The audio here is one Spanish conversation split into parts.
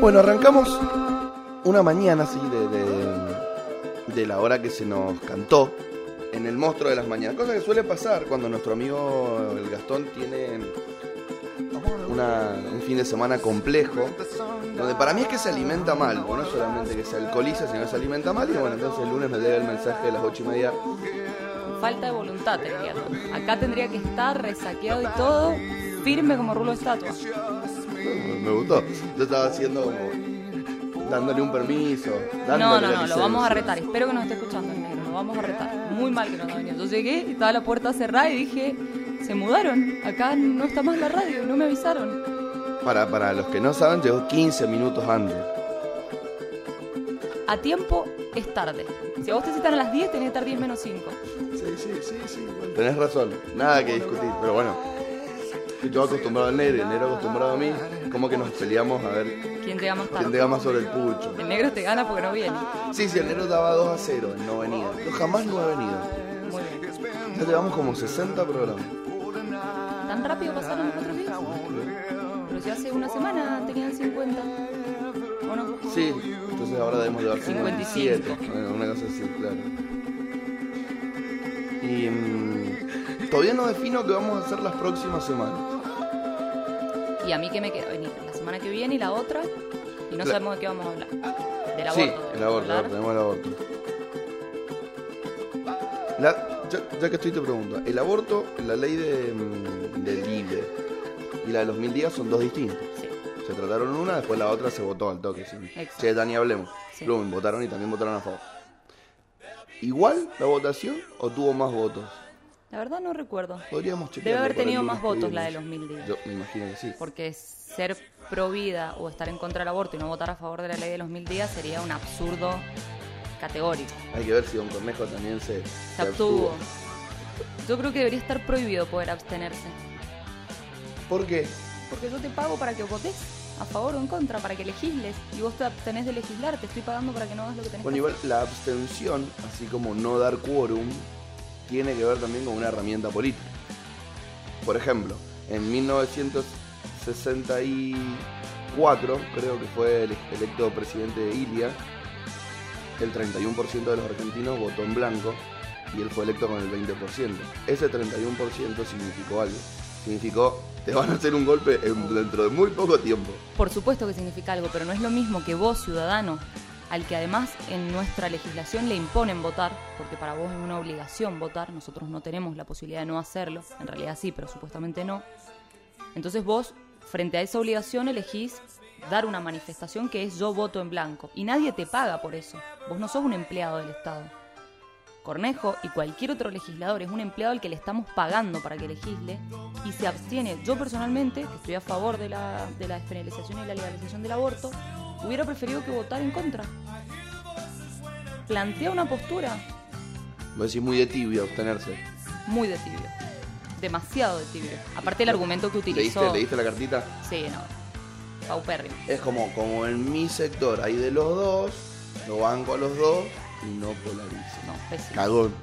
Bueno, arrancamos una mañana así de, de, la hora que se nos cantó en el monstruo de las mañanas. Cosa que suele pasar cuando nuestro amigo el Gastón tiene una- un fin de semana complejo. Donde para mí es que se alimenta mal, no solamente que se alcoholiza, sino que se alimenta mal. Y bueno, entonces el lunes me llega el mensaje de las ocho y media. Falta de voluntad tendría. Acá tendría que estar resaqueado y todo, firme como rulo de estatua. Me gustó. Yo estaba haciendo como dándole un permiso. No, dándole no, no, lo vamos a retar. Espero que nos esté escuchando el negro. Lo vamos a retar. Muy mal que nos venido. Yo llegué y estaba la puerta cerrada y dije, se mudaron. Acá no está más la radio, no me avisaron. Para, para los que no saben, llegó 15 minutos antes. A tiempo es tarde. Si a vos te citan a las 10, tenés que estar 10 menos 5. Sí, sí, sí, sí. bueno, Tenés razón, nada que discutir, pero bueno. Yo acostumbrado al negro y el negro acostumbrado a mí, como que nos peleamos a ver ¿Quién llega más quién llega más sobre el pucho. El negro te gana porque no viene. Sí, sí, el negro daba 2 a 0 en no venida. Yo jamás no he venido. Muy bien. Ya llevamos como 60 programas. ¿Tan rápido pasaron los cuatro días? Pero si hace una semana tenían 50. ¿O no? Sí, entonces ahora debemos llevar 57. 55. Bueno, Una cosa así, claro. Y mm, todavía no defino qué vamos a hacer las próximas semanas. Y a mí que me queda venir la semana que viene y la otra. Y no La- sabemos de qué vamos a hablar. Del aborto. Sí, tenemos el que aborto, hablar. tenemos el aborto. La- ya, ya que estoy te pregunto, el aborto, la ley de, mm, de libre y la de los mil días son dos distintas. Sí. Se trataron una, después la otra se votó al toque. Sí. Exacto. Che, Dani, hablemos. Sí. Plum, votaron y también votaron a favor. ¿Igual la votación o tuvo más votos? La verdad no recuerdo. Podríamos. Debe haber tenido más votos la de los mil días. Yo me imagino que sí. Porque ser pro vida o estar en contra del aborto y no votar a favor de la ley de los mil días sería un absurdo categórico. Hay que ver si Don Cornejo también se, Se abstuvo. Yo creo que debería estar prohibido poder abstenerse. ¿Por qué? Porque yo te pago para que votes a favor o en contra, para que legisles. Y vos te abstenés de legislar, te estoy pagando para que no hagas lo que tenés Bueno, que igual hacer. la abstención, así como no dar quórum, tiene que ver también con una herramienta política. Por ejemplo, en 1964, creo que fue ele- electo presidente de Ilia, el 31% de los argentinos votó en blanco y él fue electo con el 20%. Ese 31% significó algo. Significó, te van a hacer un golpe en- dentro de muy poco tiempo. Por supuesto que significa algo, pero no es lo mismo que vos, ciudadano, al que además en nuestra legislación le imponen votar, porque para vos es una obligación votar, nosotros no tenemos la posibilidad de no hacerlo, en realidad sí, pero supuestamente no. Entonces vos, frente a esa obligación, elegís dar una manifestación que es yo voto en blanco, y nadie te paga por eso, vos no sos un empleado del Estado. Cornejo y cualquier otro legislador es un empleado al que le estamos pagando para que legisle y se abstiene. Yo personalmente, que estoy a favor de la, de la despenalización y la legalización del aborto, hubiera preferido que votar en contra. Plantea una postura a decir muy de tibio abstenerse. muy de tibio. Demasiado de tibio. Aparte el argumento que utilizó... ¿Leíste, ¿Leíste la cartita? Sí, no. Paupérrimo. Es como, como en mi sector hay de los dos, lo banco a los dos y no polarizo. No, pésimo. Cagón.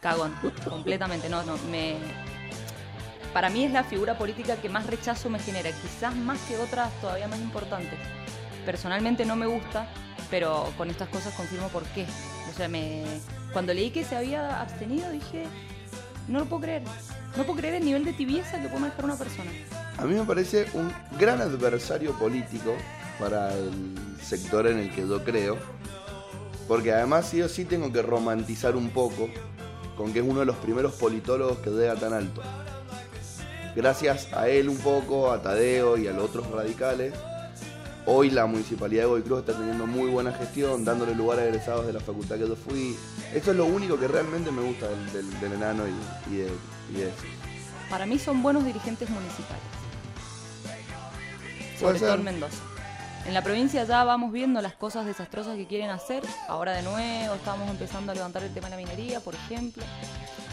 Cagón, completamente. No, no, me. Para mí es la figura política que más rechazo me genera, quizás más que otras todavía más importantes. Personalmente no me gusta, pero con estas cosas confirmo por qué. O sea, me cuando leí que se había abstenido dije, no lo puedo creer. No puedo creer el nivel de tibieza que puede manejar una persona. A mí me parece un gran adversario político para el sector en el que yo creo, porque además sí o sí tengo que romantizar un poco con que es uno de los primeros politólogos que llega tan alto. Gracias a él un poco, a Tadeo y a los otros radicales, hoy la municipalidad de Godoy Cruz está teniendo muy buena gestión, dándole lugar a egresados de la facultad que yo fui. Eso es lo único que realmente me gusta del, del- del enano y, y de, y de eso. Para mí son buenos dirigentes municipales. Sobre todo en Mendoza. En la provincia ya vamos viendo las cosas desastrosas que quieren hacer. Ahora de nuevo estamos empezando a levantar el tema de la minería, por ejemplo.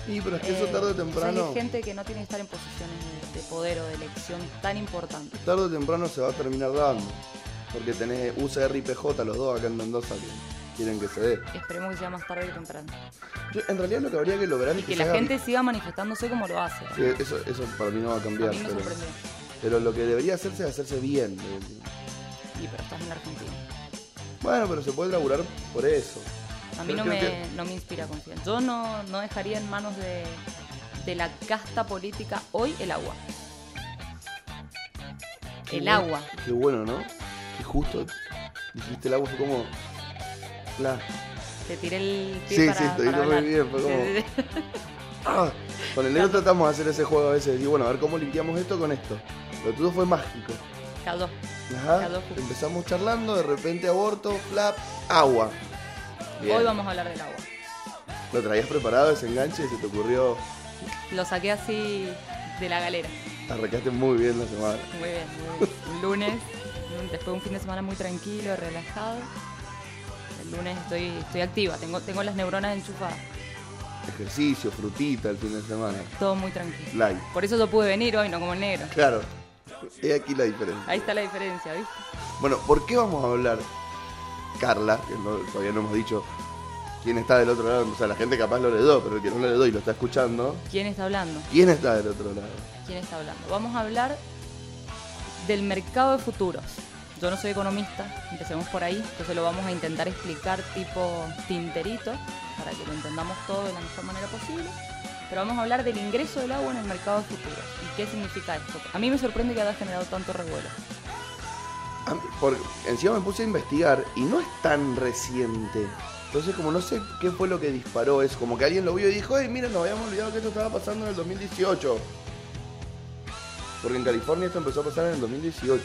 Y pero es que eso Eh, tarde o entonces temprano... Hay gente que no tiene que estar en posiciones de, de poder o de elección tan importantes. tarde o temprano se va a terminar dando. Porque tenés UCR y PJ, los dos acá en Mendoza, que quieren que se dé. Esperemos que sea más tarde que temprano. Yo, en realidad lo que habría que lograr Y es que que, la haga- gente siga manifestándose como lo hace. Sí, eso, eso para mí no va a A cambiar. mí me pero, lo que debería hacerse es hacerse bien. de- Y pero estás en Argentina. Bueno, pero se puede laburar por eso. A mí no me, que- no me inspira confianza. Yo no, no dejaría en manos de, de la casta política hoy el agua. Qué El bueno- agua. Qué bueno, ¿no? Y justo dijiste el agua, fue como. La, Te tiré el pie Sí, para, sí, te para muy bien, fue como- Sí, sí, sí. ¡Ah! Con el negro tratamos de hacer ese juego a veces. Y bueno, a ver cómo limpiamos esto con esto. Lo tuyo fue mágico. Cayó. Ajá. Empezamos charlando, de repente aborto, flap, agua. Bien. Hoy vamos a hablar del agua. ¿Lo traías preparado ese enganche se te ocurrió? Lo saqué así de la galera. Arrancaste muy bien la semana. Muy bien, muy bien. Un lunes, un- después de un fin de semana muy tranquilo, relajado. El lunes estoy, estoy activa, tengo, tengo las neuronas enchufadas. Ejercicio, frutita el fin de semana. Todo muy tranquilo. Light. Por eso yo pude venir hoy, no como el negro. Claro. He aquí la diferencia. Ahí está la diferencia, ¿viste? Bueno, ¿por qué vamos a hablar, Carla? Que no- todavía no hemos dicho quién está del otro lado. O sea, la gente capaz lo le doy, pero el que no le doy y lo está escuchando. ¿Quién está hablando? ¿Quién está del otro lado? ¿Quién está hablando? Vamos a hablar del mercado de futuros. Yo no soy economista, empecemos por ahí, entonces lo vamos a intentar explicar tipo tinterito para que lo entendamos todo de la mejor manera posible. Pero vamos a hablar del ingreso del agua en el mercado de futuros y qué significa esto. A mí me sorprende que haya generado tanto revuelo. A mí- Por, encima me puse a investigar y no es tan reciente. Entonces, como no sé qué fue lo que disparó, es como que alguien lo vio y dijo, hey, miren, nos habíamos olvidado que esto estaba pasando en el 2018. Porque en California esto empezó a pasar en el 2018.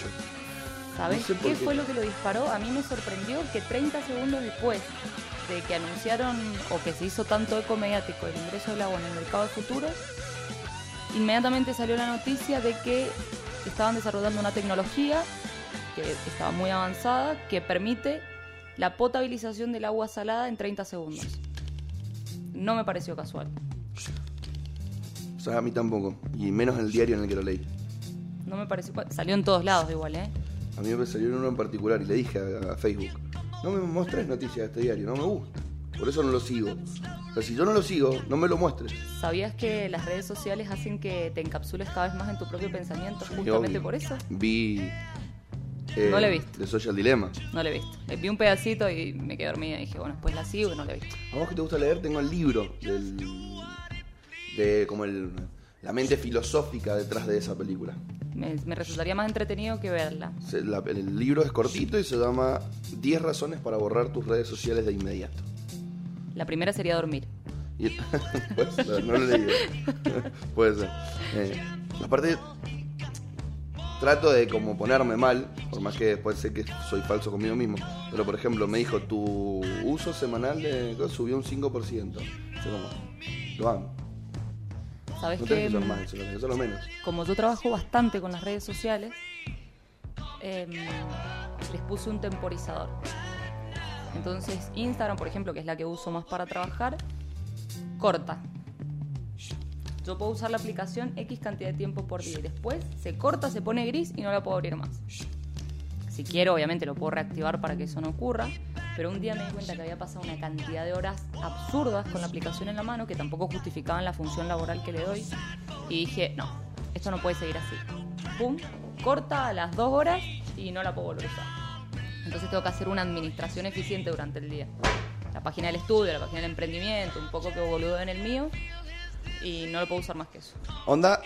¿Sabes No sé por qué qué. fue lo que lo disparó? A mí me sorprendió que 30 segundos después de que anunciaron o que se hizo tanto eco mediático el ingreso del agua en el mercado de futuros, inmediatamente salió la noticia de que estaban desarrollando una tecnología que estaba muy avanzada que permite la potabilización del agua salada en 30 segundos. No me pareció casual. O sea, a mí tampoco. Y menos en el diario en el que lo leí. No me pareció. Salió en todos lados igual, ¿eh? A mí me salió uno en particular y le dije a, a Facebook, no me muestres noticias de este diario, no me gusta. Por eso no lo sigo. O sea, si yo no lo sigo, no me lo muestres. ¿Sabías que las redes sociales hacen que te encapsules cada vez más en tu propio pensamiento justamente por eso? Vi... eh, No lo he visto. The Social Dilemma. No la he visto. Vi un pedacito y me quedé dormida y dije, bueno, después la sigo y no la he visto. A vos que te gusta leer, tengo el libro del, de como el, la mente filosófica detrás de esa película. Me, me resultaría más entretenido que verla. Se- la- el libro es cortito y se llama 10 razones para borrar tus redes sociales de inmediato. La primera sería dormir. Y- puede ser, no lo he leído. Puede ser. Eh, aparte, trato de como ponerme mal, por más que después sé que soy falso conmigo mismo. Pero por ejemplo, me dijo, tu uso semanal de subió un 5%. Yo como, lo amo. ¿Sabes No que que usar más eso, que usarlo menos. como yo trabajo bastante con las redes sociales, em, les puse un temporizador. Entonces Instagram, por ejemplo, que es la que uso más para trabajar, corta. Yo puedo usar la aplicación X cantidad de tiempo por día y después se corta, se pone gris y no la puedo abrir más. Si quiero, obviamente lo puedo reactivar para que eso no ocurra, pero un día me di cuenta que había pasado una cantidad de horas absurdas con la aplicación en la mano que tampoco justificaban la función laboral que le doy y dije, no, esto no puede seguir así. Pum, corta a las dos horas y no la puedo volver a usar. Entonces tengo que hacer una administración eficiente durante el día. La página del estudio, la página del emprendimiento, un poco que boludo en el mío y no lo puedo usar más que eso. Onda,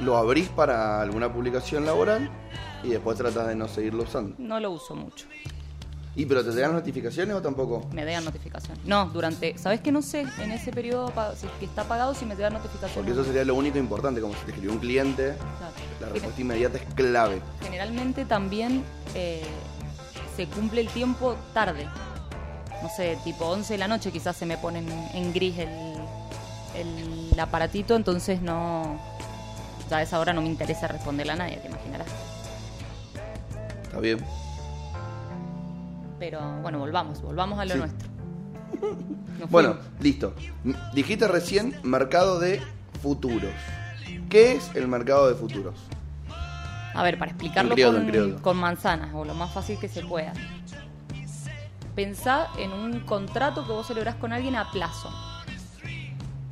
lo abrís para alguna publicación laboral y después tratás de no seguirlo usando. No lo uso mucho. ¿Y pero te llegan notificaciones o tampoco? Me llegan notificaciones. No, durante. ¿Sabes que no sé en ese periodo pa- si que está pagado si me llegan notificaciones? Porque eso sería lo único importante, como si te escribió un cliente, Claro. la respuesta inmediata es clave. Generalmente también eh, se cumple el tiempo tarde. No sé, tipo 11 de la noche quizás se me pone en, en gris el, el aparatito, entonces no. Ya a esa hora no me interesa responderle a nadie, te imaginarás. Está bien. Pero bueno, volvamos, volvamos a lo Sí. nuestro. Nos Bueno, fuimos. listo. Dijiste recién mercado de futuros. ¿Qué es el mercado de futuros? A ver, para explicarlo con, con manzanas o lo más fácil que se pueda. Pensá en un contrato que vos celebrás con alguien a plazo.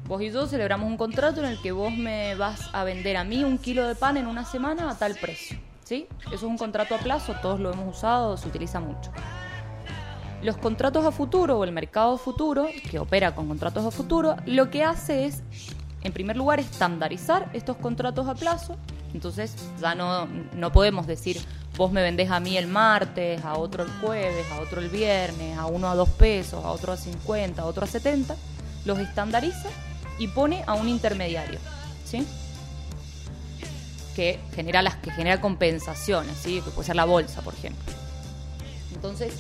Vos y yo celebramos un contrato en el que vos me vas a vender a mí un kilo de pan en una semana a tal precio. ¿Sí? Eso es un contrato a plazo, todos lo hemos usado, se utiliza mucho. Los contratos a futuro o el mercado futuro, que opera con contratos a futuro, lo que hace es, en primer lugar, estandarizar estos contratos a plazo. Entonces ya no, no podemos decir, vos me vendés a mí el martes, a otro el jueves, a otro el viernes, a uno a dos pesos, a otro a 50, a otro a 70. Los estandariza y pone a un intermediario. ¿Sí? que genera las que genera compensaciones, ¿sí? que puede ser la bolsa, por ejemplo. Entonces,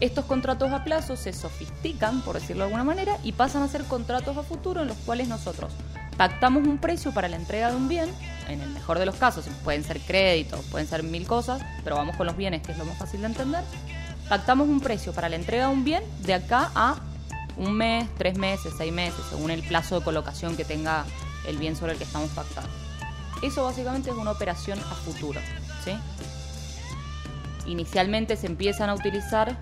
estos contratos a plazo se sofistican, por decirlo de alguna manera, y pasan a ser contratos a futuro en los cuales nosotros pactamos un precio para la entrega de un bien, en el mejor de los casos, pueden ser créditos, pueden ser mil cosas, pero vamos con los bienes, que es lo más fácil de entender. Pactamos un precio para la entrega de un bien de acá a un mes, tres meses, seis meses, según el plazo de colocación que tenga el bien sobre el que estamos pactando. Eso básicamente es una operación a futuro. ¿sí? Inicialmente se empiezan a utilizar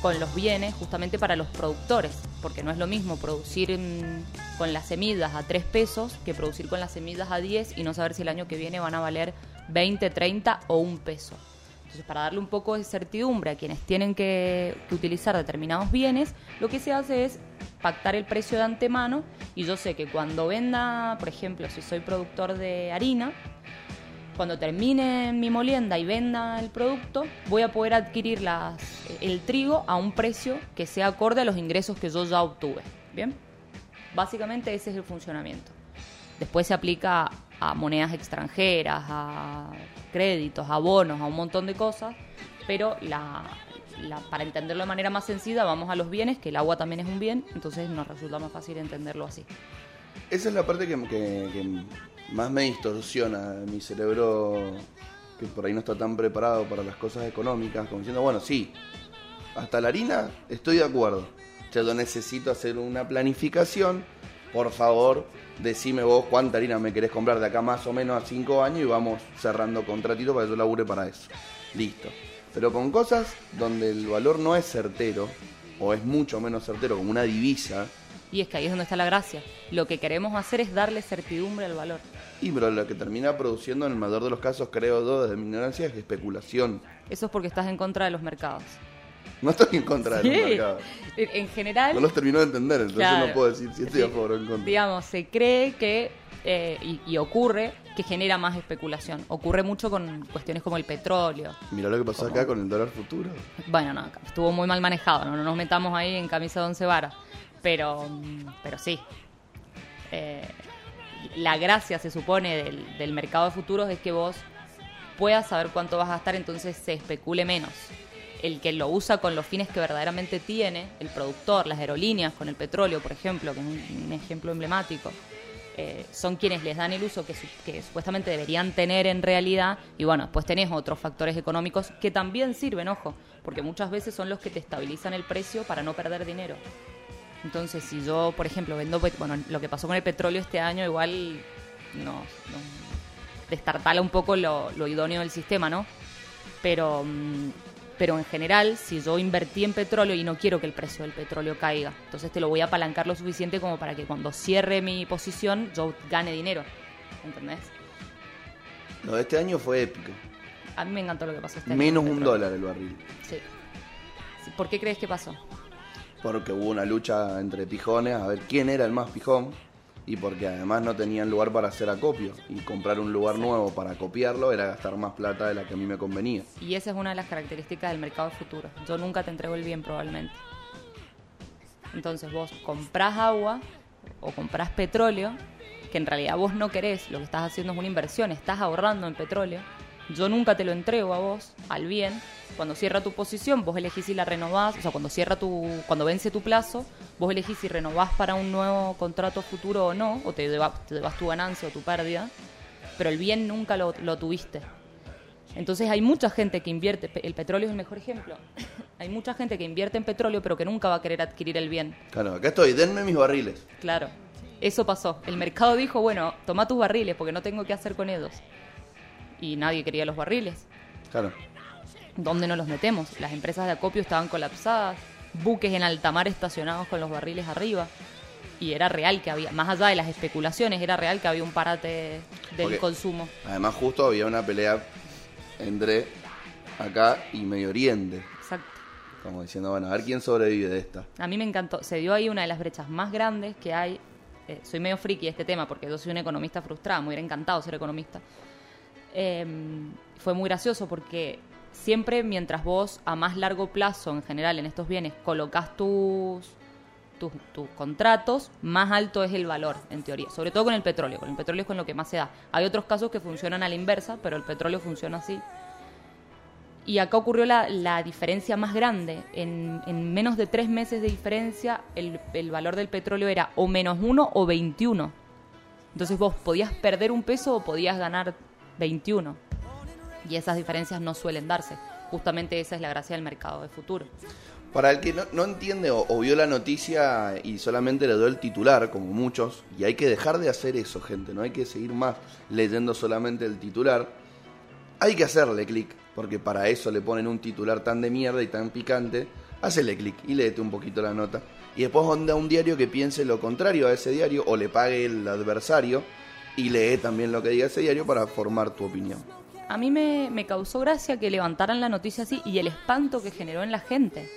con los bienes justamente para los productores, porque no es lo mismo producir con las semillas a 3 pesos que producir con las semillas a 10 y no saber si el año que viene van a valer 20, 30 o un peso. Entonces, para darle un poco de certidumbre a quienes tienen que, utilizar determinados bienes, lo que se hace es pactar el precio de antemano y yo sé que cuando venda, por ejemplo, si soy productor de harina, cuando termine mi molienda y venda el producto, voy a poder adquirir el trigo a un precio que sea acorde a los ingresos que yo ya obtuve. ¿Bien? Básicamente ese es el funcionamiento. Después se aplica a monedas extranjeras, a créditos, a bonos, a un montón de cosas, pero la, para entenderlo de manera más sencilla, vamos a los bienes, que el agua también es un bien, entonces nos resulta más fácil entenderlo así. Esa es la parte que, más me distorsiona mi cerebro, que por ahí no está tan preparado para las cosas económicas, como diciendo, bueno, sí, hasta la harina estoy de acuerdo. yo necesito hacer una planificación. Por favor, decime vos cuánta harina me querés comprar de acá más o menos a cinco años y vamos cerrando contratito para que yo labure para eso. Listo. Pero con cosas donde el valor no es certero, o es mucho menos certero, como una divisa. Y es que ahí es donde está la gracia. Lo que queremos hacer es darle certidumbre al valor. Y pero lo que termina produciendo en el mayor de los casos, creo yo, desde mi ignorancia, es especulación. Eso es porque estás en contra de los mercados. No estoy en contra de los mercados. En general. No los termino de entender, entonces no puedo decir si estoy a favor o en contra. Digamos, se cree que, eh, y ocurre, que genera más especulación. Ocurre mucho con cuestiones como el petróleo. Mira lo que pasó acá con el dólar futuro. Bueno, no, estuvo muy mal manejado, no, nos metamos ahí en camisa de once varas. Pero, pero sí. Eh, la gracia, se supone, del, del mercado de futuros es que vos puedas saber cuánto vas a gastar, entonces se especule menos el que lo usa con los fines que verdaderamente tiene, el productor, las aerolíneas con el petróleo, por ejemplo, que es un ejemplo emblemático, eh, son quienes les dan el uso que, supuestamente deberían tener en realidad. Y bueno, después tenés otros factores económicos que también sirven, ojo, porque muchas veces son los que te estabilizan el precio para no perder dinero. Entonces, si yo, por ejemplo, vendo, bueno, lo que pasó con el petróleo este año, igual no, destartala un poco lo, lo idóneo del sistema, ¿no? Pero mm, pero en general, si yo invertí en petróleo y no quiero que el precio del petróleo caiga, entonces te lo voy a apalancar lo suficiente como para que cuando cierre mi posición yo gane dinero. ¿Entendés? Lo de este año fue épico. A mí me encantó lo que pasó este año. Menos un dólar el barril. Sí. ¿Por qué crees que pasó? Porque hubo una lucha entre pijones a ver quién era el más pijón y porque además no tenían lugar para hacer acopio y comprar un lugar nuevo para copiarlo era gastar más plata de la que a mí me convenía. Y esa es una de las características del mercado futuro. Yo nunca te entrego el bien probablemente. Entonces vos comprás agua o comprás petróleo, que en realidad vos no querés, lo que estás haciendo es una inversión, estás ahorrando en petróleo. Yo nunca te lo entrego a vos, al bien, cuando cierra tu posición, vos elegís si la renovás, o sea, cuando cierra tu, cuando vence tu plazo, vos elegís si renovás para un nuevo contrato futuro o no, o te debas, tu ganancia o tu pérdida, pero el bien nunca lo, tuviste. Entonces hay mucha gente que invierte, el petróleo es el mejor ejemplo, hay mucha gente que invierte en petróleo pero que nunca va a querer adquirir el bien. Claro, acá estoy, denme mis barriles. Claro, eso pasó. El mercado dijo, bueno, toma tus barriles porque no tengo qué hacer con ellos. Y nadie quería los barriles. Claro. ¿dónde no los metemos? Las empresas de acopio estaban colapsadas, buques en alta mar estacionados con los barriles arriba. Y era real que había, más allá de las especulaciones, era real que había un parate del consumo. Además, justo había una pelea entre acá y Medio Oriente. Exacto. Como diciendo, bueno, a ver quién sobrevive de esta. A mí me encantó. Se dio ahí una de las brechas más grandes que hay. Eh, soy medio friki de este tema porque yo soy una economista frustrada, me hubiera encantado ser economista. Eh, fue muy gracioso porque siempre mientras vos a más largo plazo en general en estos bienes colocas tus, tus, contratos, más alto es el valor en teoría, sobre todo con el petróleo, con el petróleo es con lo que más se da. Hay otros casos que funcionan a la inversa, pero el petróleo funciona así. Y acá ocurrió la, la diferencia más grande. En, en menos de tres meses de diferencia, el, el valor del petróleo era o menos uno o 21. Entonces vos podías perder un peso o podías ganar 21. Y esas diferencias no suelen darse. Justamente esa es la gracia del mercado de futuro. Para el que no, no entiende o, vio la noticia y solamente le dio el titular, como muchos, y hay que dejar de hacer eso, gente, no hay que seguir más leyendo solamente el titular. Hay que hacerle clic, porque para eso le ponen un titular tan de mierda y tan picante. Hacele clic y léete un poquito la nota. Y después onda un diario que piense lo contrario a ese diario o le pague el adversario y lee también lo que diga ese diario para formar tu opinión. A mí me, me causó gracia que levantaran la noticia así y el espanto que generó en la gente.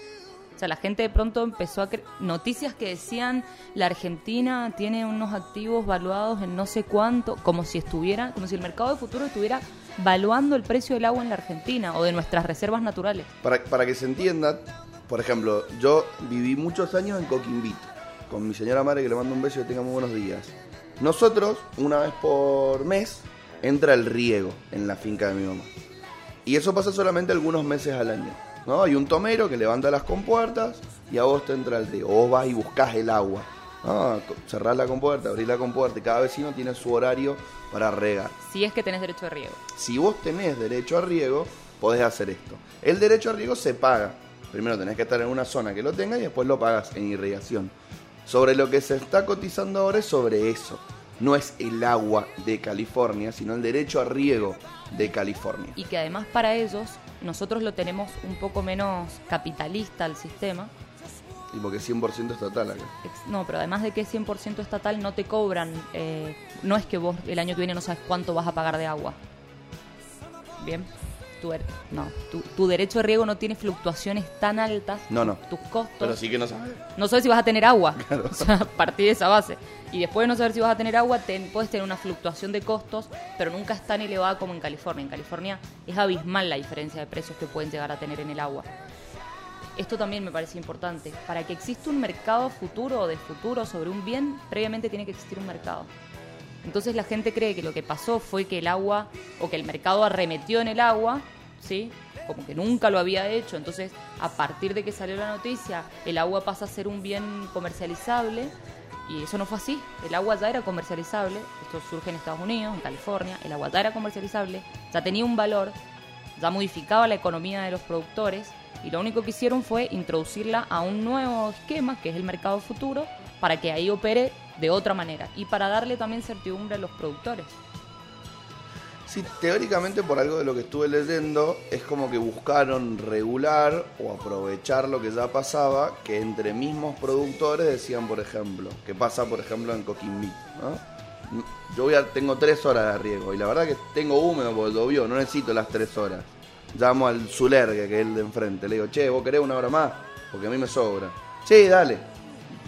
O sea, la gente de pronto empezó a creer noticias que decían la Argentina tiene unos activos valuados en no sé cuánto, como si estuviera, como si el mercado de futuro estuviera valuando el precio del agua en la Argentina o de nuestras reservas naturales. Para, para que se entienda, por ejemplo, yo viví muchos años en Coquimbito, con mi señora madre que le mando un beso y que tenga muy buenos días. Nosotros, una vez por mes, entra el riego en la finca de mi mamá. Y eso pasa solamente algunos meses al año. ¿no? Hay un tomero que levanta las compuertas y a vos te entra el riego. Vos vas y buscás el agua. ¿no? Cerrás la compuerta, abrís la compuerta y cada vecino tiene su horario para regar. Si es que tenés derecho de riego. Si vos tenés derecho a riego, podés hacer esto. El derecho a riego se paga. Primero tenés que estar en una zona que lo tenga y después lo pagas en irrigación. Sobre lo que se está cotizando ahora es sobre eso. No es el agua de California, sino el derecho a riego de California. Y que además para ellos nosotros lo tenemos un poco menos capitalista al sistema. Y porque 100% estatal acá. No, pero además de que es 100% estatal, no te cobran. eh, no es que vos el año que viene no sabes cuánto vas a pagar de agua. Bien. Tu, er- no, tu, tu derecho de riego no tiene fluctuaciones tan altas. No, no. Tus costos. Pero sí que no sabes. No sabes si vas a tener agua. O sea, a partir de esa base. Y después de no saber si vas a tener agua, ten- puedes tener una fluctuación de costos, pero nunca es tan elevada como en California. En California es abismal la diferencia de precios que pueden llegar a tener en el agua. Esto también me parece importante. Para que exista un mercado futuro o de futuro sobre un bien, previamente tiene que existir un mercado. Entonces la gente cree que lo que pasó fue que el agua, o que el mercado arremetió en el agua, ¿sí? Como que nunca lo había hecho. Entonces, a partir de que salió la noticia, el agua pasa a ser un bien comercializable. Y eso no fue así. El agua ya era comercializable. Esto surge en Estados Unidos, en California. El agua ya era comercializable, ya tenía un valor, ya modificaba la economía de los productores. Y lo único que hicieron fue introducirla a un nuevo esquema, que es el mercado futuro, para que ahí opere de otra manera y para darle también certidumbre a los productores. Sí, teóricamente por algo de lo que estuve leyendo, es como que buscaron regular o aprovechar lo que ya pasaba, que entre mismos productores decían, por ejemplo, que pasa, por ejemplo, en Coquimbito, ¿no? Yo voy a, tengo tres horas de riego y la verdad que tengo húmedo porque llovió, no necesito las tres horas. Llamo al Zulergue, que es el de enfrente, le digo, che, ¿vos querés una hora más? Porque a mí me sobra. Sí, dale.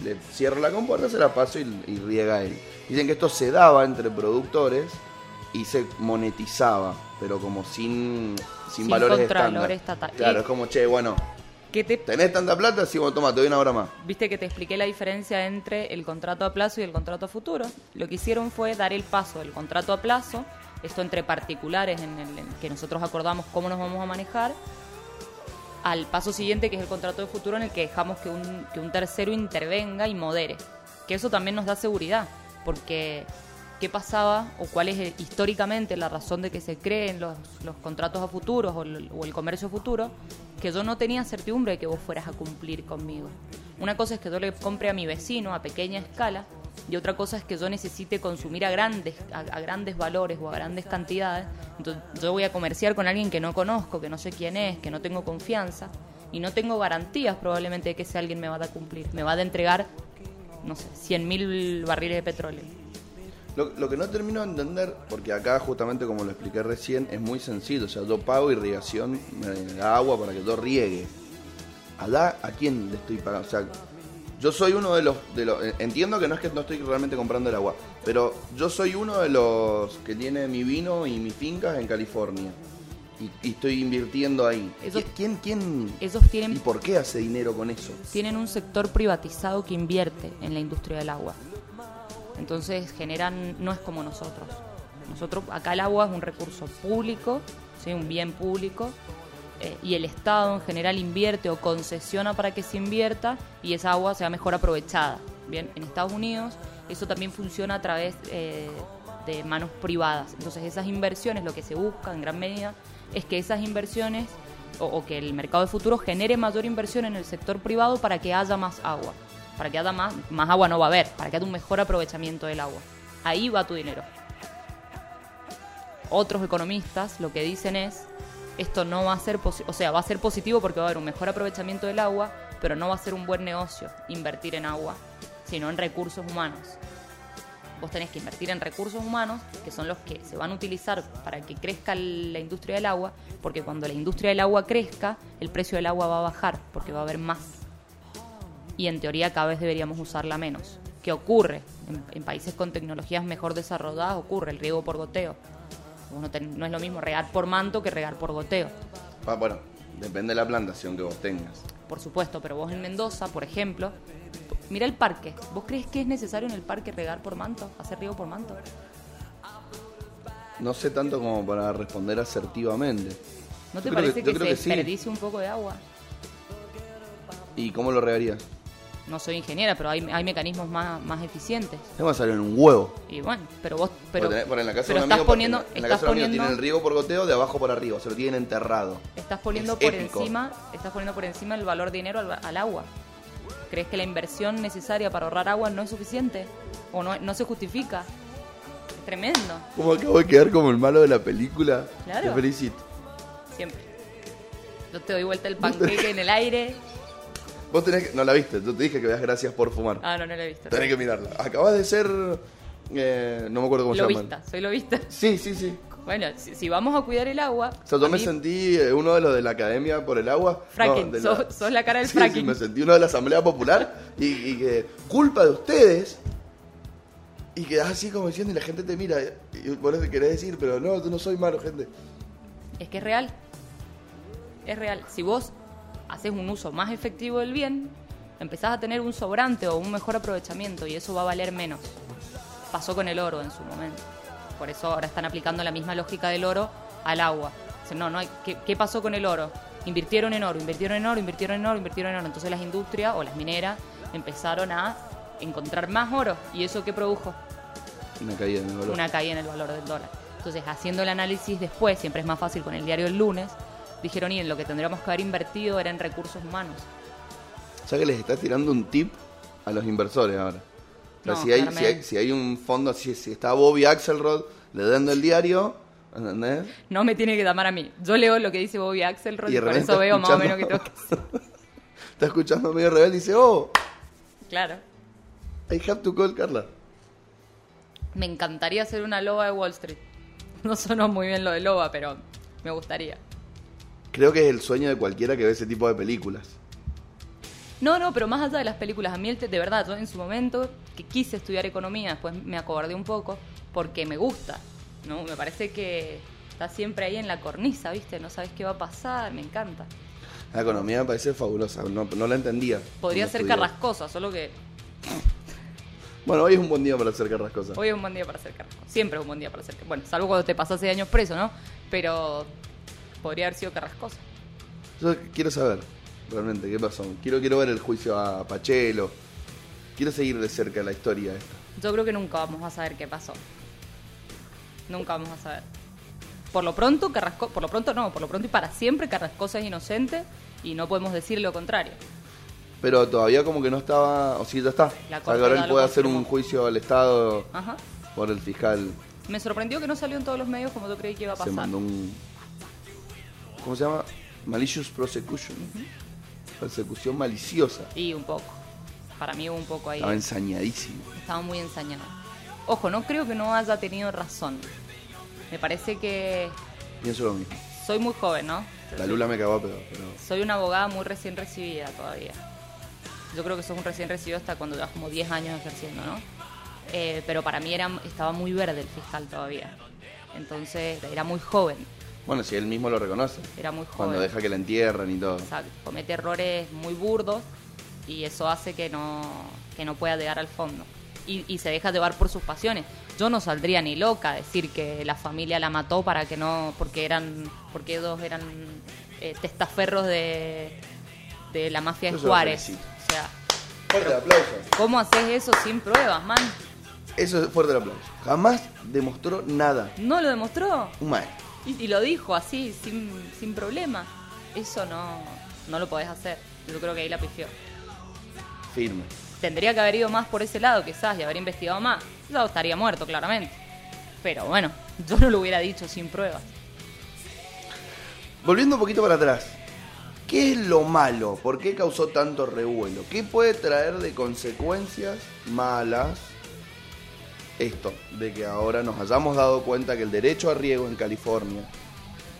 Le cierro la compuerta, se la paso y, y riega él. Dicen que esto se daba entre productores y se monetizaba, pero como sin, sin, Sin valores estándar. estatal. Claro, es como, che, bueno, ¿Qué te, ¿tenés tanta plata? Sí, bueno, toma, te doy una hora más. Viste que te expliqué la diferencia entre el contrato a plazo y el contrato a futuro. Lo que hicieron fue dar el paso del contrato a plazo, esto entre particulares en el en que nosotros acordamos cómo nos vamos a manejar, al paso siguiente que es el contrato de futuro en el que dejamos que un, que un tercero intervenga y modere. Que eso también nos da seguridad, porque ¿qué pasaba o cuál es históricamente la razón de que se creen los, los contratos a futuros o o el comercio futuro? Que yo no tenía certidumbre de que vos fueras a cumplir conmigo. Una cosa es que yo le compre a mi vecino a pequeña escala y otra cosa es que yo necesite consumir a grandes, a, a grandes valores o a grandes cantidades. Entonces yo voy a comerciar con alguien que no conozco, que no sé quién es, que no tengo confianza y no tengo garantías probablemente de que ese alguien me va a cumplir. Me va a entregar, no sé, 100.000 barriles de petróleo. Lo, que no termino de entender, porque acá justamente como lo expliqué recién, es muy sencillo. O sea, yo pago irrigación, me da agua para que yo riegue. ¿Allá a quién le estoy pagando? O sea, yo soy uno de los, de los... Entiendo que no es que no estoy realmente comprando el agua, pero yo soy uno de los que tiene mi vino y mis fincas en California. Y, y estoy invirtiendo ahí. Esos- ¿Quién, quién Esos tienen y por qué hace dinero con eso? tienen un sector privatizado que invierte en la industria del agua. Entonces generan, no es como nosotros. Nosotros, acá el agua es un recurso público, ¿sí? un bien público, eh, y el Estado en general invierte o concesiona para que se invierta y esa agua sea mejor aprovechada. Bien, en Estados Unidos eso también funciona a través eh, de manos privadas. Entonces esas inversiones, lo que se busca en gran medida, es que esas inversiones o, que el mercado de futuro genere mayor inversión en el sector privado para que haya más agua. Para que haya más, más agua no va a haber, para que haya un mejor aprovechamiento del agua. Ahí va tu dinero. Otros economistas lo que dicen es, esto no va a ser, posi- o sea, va a ser positivo porque va a haber un mejor aprovechamiento del agua, pero no va a ser un buen negocio invertir en agua, sino en recursos humanos. Vos tenés que invertir en recursos humanos, que son los que se van a utilizar para que crezca la industria del agua, porque cuando la industria del agua crezca, el precio del agua va a bajar, porque va a haber más. Y en teoría cada vez deberíamos usarla menos. ¿Qué ocurre? En, en países con tecnologías mejor desarrolladas ocurre el riego por goteo. No, ten- no es lo mismo regar por manto que regar por goteo. Ah, bueno, depende de la plantación que vos tengas. por supuesto, pero vos en Mendoza, por ejemplo, mira el parque. ¿Vos crees que es necesario en el parque regar por manto, hacer riego por manto? No sé tanto como para responder asertivamente. ¿No te Yo parece que- que, se que sí. un poco de agua? ¿Y cómo lo regarías? No soy ingeniera, pero hay, hay mecanismos más, más eficientes. Te va a salir en un huevo. Y bueno, pero vos, pero, tenés- en la casa pero de un estás amigo, poniendo, en en la estás casa poniendo, tienen el riego por goteo de abajo para arriba, se lo tienen enterrado. estás poniendo Es por épico. encima, estás poniendo por encima el valor de dinero al, al agua. ¿Crees que la inversión necesaria para ahorrar agua no es suficiente? ¿O no, no se justifica? Es tremendo, Como acabo de quedar como el malo de la película. Claro. Te felicito. siempre. Yo te doy vuelta el panqueque en el aire. Vos tenés que. No la viste, yo te dije que veas gracias por fumar. Ah, no, no lo he visto. Tenés que mirarla. Acabas de ser. eh, no me acuerdo cómo se llama. Lobista, soy lobista. Sí, sí, sí. Bueno, si, si vamos a cuidar el agua. O sea, yo me mí- sentí eh, uno de los de la academia por el agua. Fracking, de sos- sos la cara del Sí, fracking. Sí, me sentí uno de la Asamblea Popular y, y que culpa de ustedes. Y quedás así como diciendo y la gente te mira. Y vos le querés decir, pero no, yo no soy malo, gente. Es que es real. Es real. Si vos haces un uso más efectivo del bien, empezás a tener un sobrante o un mejor aprovechamiento y eso va a valer menos. Pasó con el oro en su momento. Por eso ahora están aplicando la misma lógica del oro al agua. Dicen, no, no hay, ¿qué, qué pasó con el oro? Invirtieron en oro, invirtieron en oro, invirtieron en oro, invirtieron en oro. Entonces las industrias o las mineras empezaron a encontrar más oro. ¿Y eso qué produjo? Una caída en el valor. una caída en el valor del dólar. Entonces, haciendo el análisis después, siempre es más fácil con el diario el lunes, dijeron, y en lo que tendríamos que haber invertido era en recursos humanos. O sea que les estás tirando un tip a los inversores ahora. No, si, hay, si, claramente. hay, si hay un fondo, si, si está Bobby Axelrod le dando el diario, ¿entendés? No me tiene que llamar a mí. Yo leo lo que dice Bobby Axelrod y, de por eso veo más o menos que tengo que hacer. Está escuchando medio rebelde y dice, oh, Claro. I have to call Carla. Me encantaría ser una loba de Wall Street. No sonó muy bien lo de loba, pero me gustaría. Creo que es el sueño de cualquiera que ve ese tipo de películas. No, no, pero más allá de las películas, a mí el de verdad, yo en su momento que quise estudiar economía, después me acobardé un poco, porque me gusta, ¿no? Me parece que está siempre ahí en la cornisa, ¿viste? No sabes qué va a pasar, me encanta. La economía me parece fabulosa, no, no la entendía. Podría ser estudié. carrascosa, solo que Bueno, hoy es un buen día para hacer carrascosas. hoy es un buen día para ser carrascosa. Siempre es un buen día para ser Bueno, salvo cuando te pasas 6 años preso, ¿no? Pero podría haber sido carrascosa. Yo quiero saber, realmente, qué pasó. Quiero, quiero ver el juicio a Pachelo. Quiero seguir de cerca la historia esta. Yo creo que nunca vamos a saber qué pasó. Nunca vamos a saber. Por lo pronto, Carrasco, por lo pronto no, por lo pronto y para siempre Carrascosa es inocente y no podemos decir lo contrario. Pero todavía como que no estaba, o sí, ya está. La o sea, ahora él puede hacer un juicio al Estado Ajá. por el fiscal. Me sorprendió que no salió en todos los medios como yo creí que iba a Se pasar. mandó un... ¿Cómo se llama? Malicious prosecution. Persecución maliciosa. Y un poco. Para mí hubo un poco ahí. Estaba ensañadísimo. Estaba muy ensañado. Ojo, no creo que no haya tenido razón. Me parece que Pienso lo mismo. soy muy joven, ¿no? La Lula me cagó, pero, pero Soy una abogada muy recién recibida todavía. Yo creo que sos un recién recibido hasta cuando llevas como 10 años ejerciendo, ¿no? Eh, pero para mí era, estaba muy verde el fiscal todavía. Entonces era muy joven, bueno, si él mismo lo reconoce. era muy joven. Cuando deja que la entierren y todo. Exacto, comete errores muy burdos y eso hace que no, que no pueda llegar al fondo. Y, y se deja llevar por sus pasiones. Yo no saldría ni loca a decir que la familia la mató para que no, porque eran, porque dos eran eh, testaferros de, de la mafia de Juárez. O sea, Fuerte aplauso. ¿cómo haces eso sin pruebas, man? Eso es fuerte el aplauso. Jamás demostró nada. ¿No lo demostró? Un maestro. Y, y lo dijo así, sin, sin problema. Eso no, no lo podés hacer. Yo creo que ahí la pifió. Firme. Tendría que haber ido más por ese lado, quizás, y haber investigado más. Yo estaría muerto, claramente. Pero bueno, yo no lo hubiera dicho sin pruebas. Volviendo un poquito para atrás. ¿Qué es lo malo? ¿Por qué causó tanto revuelo? ¿Qué puede traer de consecuencias malas esto? De que ahora nos hayamos dado cuenta que el derecho a riego en California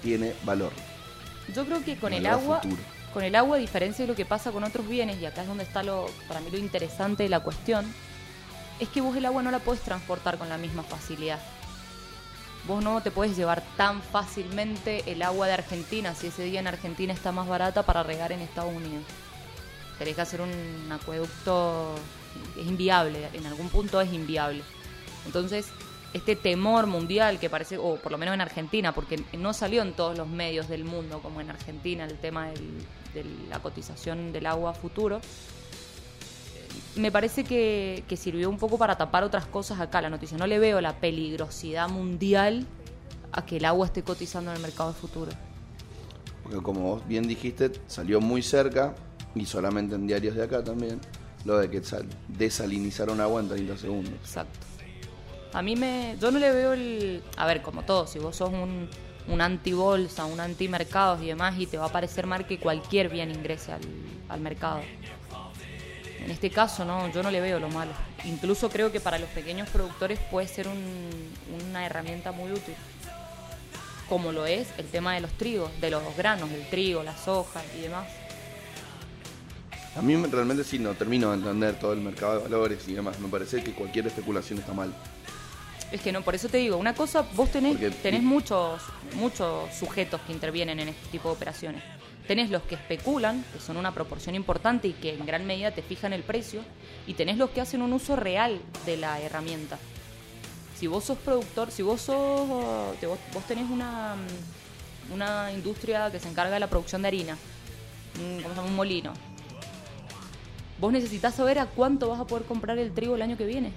tiene valor. Yo creo que con el agua, futuro. con el agua, a diferencia de lo que pasa con otros bienes, y acá es donde está lo, para mí lo interesante de la cuestión, es que vos el agua no la podés transportar con la misma facilidad. Vos no te podés llevar tan fácilmente el agua de Argentina, si ese día en Argentina está más barata para regar en Estados Unidos. Tenés que hacer un acueducto, es inviable, en algún punto es inviable. Entonces, este temor mundial que parece, o por lo menos en Argentina, porque no salió en todos los medios del mundo como en Argentina el tema del- de la cotización del agua futuro, me parece que, que sirvió un poco para tapar otras cosas acá la noticia. No le veo la peligrosidad mundial a que el agua esté cotizando en el mercado de futuro. Porque como vos bien dijiste, salió muy cerca, y solamente en diarios de acá también, lo de que sal- desalinizaron agua en 30 segundos. Exacto. A mí me. Yo no le veo el. A ver, como todo, si vos sos un, un anti-bolsa, un anti-mercados y demás, y te va a parecer mal que cualquier bien ingrese al, al mercado. En este caso, no, yo no le veo lo malo. Incluso creo que para los pequeños productores puede ser un- una herramienta muy útil. Como lo es el tema de los trigos, de los granos, el trigo, la soja y demás. A mí me- realmente sí no termino de entender todo el mercado de valores y demás. Me parece que cualquier especulación está mal. Es que no, por eso te digo, una cosa, vos tenés, Porque- tenés muchos, muchos sujetos que intervienen en este tipo de operaciones. Tenés los que especulan, que son una proporción importante y que en gran medida te fijan el precio, y tenés los que hacen un uso real de la herramienta. Si vos sos productor, si vos sos, vos, vos tenés una, una industria que se encarga de la producción de harina, un, ¿cómo se llama? un molino, vos necesitas saber a cuánto vas a poder comprar el trigo el año que viene.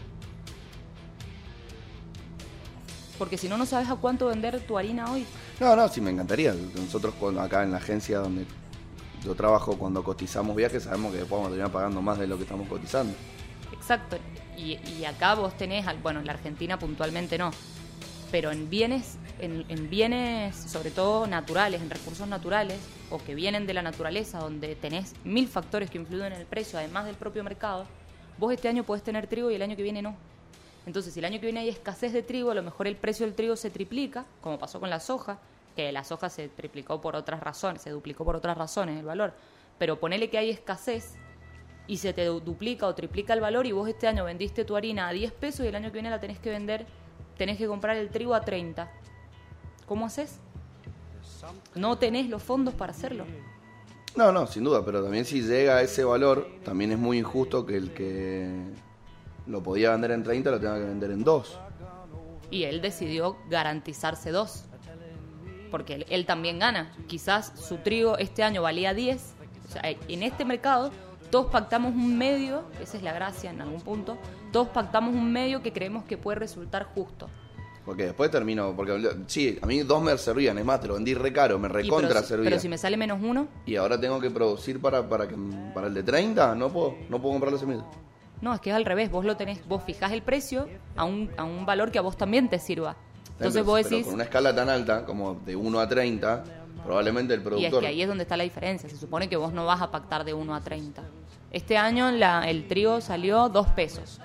Porque si no, no sabes a cuánto vender tu harina hoy. No, no, sí me encantaría. Nosotros cuando acá en la agencia donde yo trabajo, cuando cotizamos viajes, sabemos que después vamos a terminar pagando más de lo que estamos cotizando. Exacto. Y, y acá vos tenés, bueno, en la Argentina puntualmente no, pero en bienes, en, en bienes sobre todo naturales, en recursos naturales, o que vienen de la naturaleza, donde tenés mil factores que influyen en el precio, además del propio mercado, vos este año podés tener trigo y el año que viene no. Entonces, si el año que viene hay escasez de trigo, a lo mejor el precio del trigo se triplica, como pasó con la soja, que la soja se triplicó por otras razones, se duplicó por otras razones el valor. Pero ponele que hay escasez y se te du- duplica o triplica el valor y vos este año vendiste tu harina a 10 pesos y el año que viene la tenés que vender, tenés que comprar el trigo a 30. ¿Cómo haces? No tenés los fondos para hacerlo. No, no, sin duda, pero también si llega a ese valor, también es muy injusto que el que lo podía vender en 30 lo tenga que vender en 2. Y él decidió garantizarse dos. Porque él, él también gana. Quizás su trigo este año valía 10. O sea, en este mercado todos pactamos un medio, esa es la gracia en algún punto, todos pactamos un medio que creemos que puede resultar justo. Porque después termino, porque sí, a mí dos me servían, es más, te lo vendí re caro, me recontra pero, servía. pero si me sale menos uno, Y ahora tengo que producir para, para, que, para el de 30, no puedo, no puedo comprarle semilla. No, es que es al revés, vos lo tenés, vos fijás el precio a un, a un valor que a vos también te sirva. Entonces vos Pero decís, con una escala tan alta, como de 1 a 30, probablemente el y es productor... que ahí es donde está la diferencia, se supone que vos no vas a pactar de 1 a 30. Este año la- el trigo salió 2 pesos.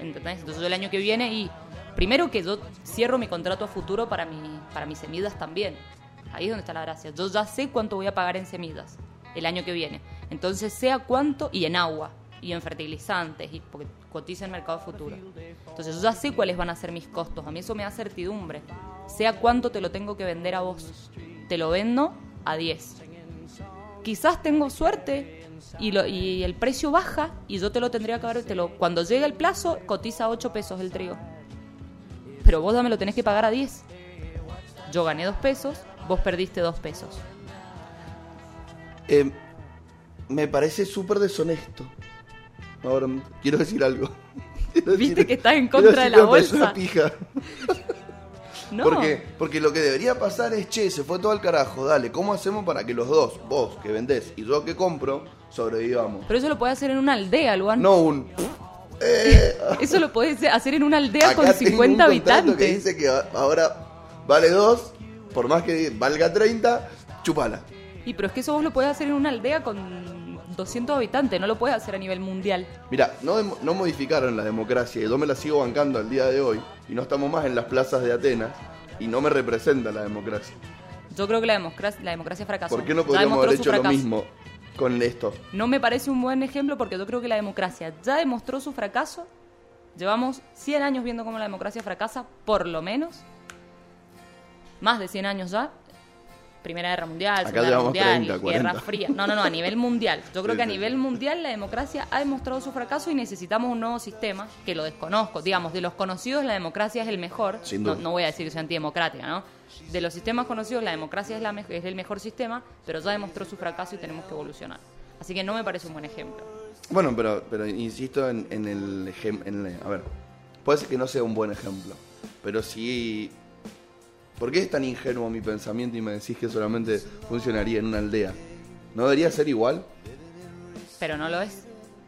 ¿Entendés? Entonces yo el año que viene y primero que yo cierro mi contrato a futuro para, mi, para mis semillas también. Ahí es donde está la gracia. Yo ya sé cuánto voy a pagar en semillas el año que viene. Entonces sea cuánto y en agua y en fertilizantes y porque cotiza en mercado futuro. Entonces yo ya sé cuáles van a ser mis costos. A mí eso me da certidumbre. Sea cuánto te lo tengo que vender a vos. Te lo vendo a 10. Quizás tengo suerte y, lo, y el precio baja y yo te lo tendría que haber... Te lo, cuando llegue el plazo, cotiza 8 pesos el trigo. Pero vos ya me lo tenés que pagar a 10. Yo gané 2 pesos, vos perdiste 2 pesos. Eh, me parece súper deshonesto. Ahora quiero decir algo. Quiero Viste decir- que estás en contra de la bolsa. una pija. No. Porque, porque lo que debería pasar es, che, se fue todo al carajo, dale, ¿cómo hacemos para que los dos, vos que vendés y yo que compro, sobrevivamos? Pero eso lo podés hacer en una aldea, Luan. No un... Eh, Eso lo podés hacer en una aldea acá con tengo 50 un contrato habitantes. que dice que ahora vale dos, por más que valga 30, chupala. Y pero es que eso vos lo podés hacer en una aldea con 200 habitantes, no lo puedes hacer a nivel mundial. Mira, no, modificaron la democracia y yo me la sigo bancando al día de hoy y no estamos más en las plazas de Atenas y no me representa la democracia. Yo creo que la democracia, la democracia fracasó. ¿Por qué no podríamos haber hecho lo mismo con esto? No me parece un buen ejemplo porque yo creo que la democracia ya demostró su fracaso. Llevamos 100 años viendo cómo la democracia fracasa, por lo menos. Más de 100 años ya. Primera Guerra Mundial, Acá Segunda Guerra Mundial, 30, 40. Guerra Fría. No, no, no, a nivel mundial. Yo creo Sí, que a sí, nivel mundial la democracia ha demostrado su fracaso y necesitamos un nuevo sistema que lo desconozco. Digamos, de los conocidos la democracia es el mejor. Sin No, voy a decir que sea antidemocrática, ¿no? De los sistemas conocidos la democracia es, la me- es el mejor sistema, pero ya demostró su fracaso y tenemos que evolucionar. Así que no me parece un buen ejemplo. Bueno, pero, pero insisto en, en el ejemplo. A ver, puede ser que no sea un buen ejemplo, pero sí. ¿Por qué es tan ingenuo mi pensamiento y me decís que solamente funcionaría en una aldea? ¿No debería ser igual? Pero no lo es.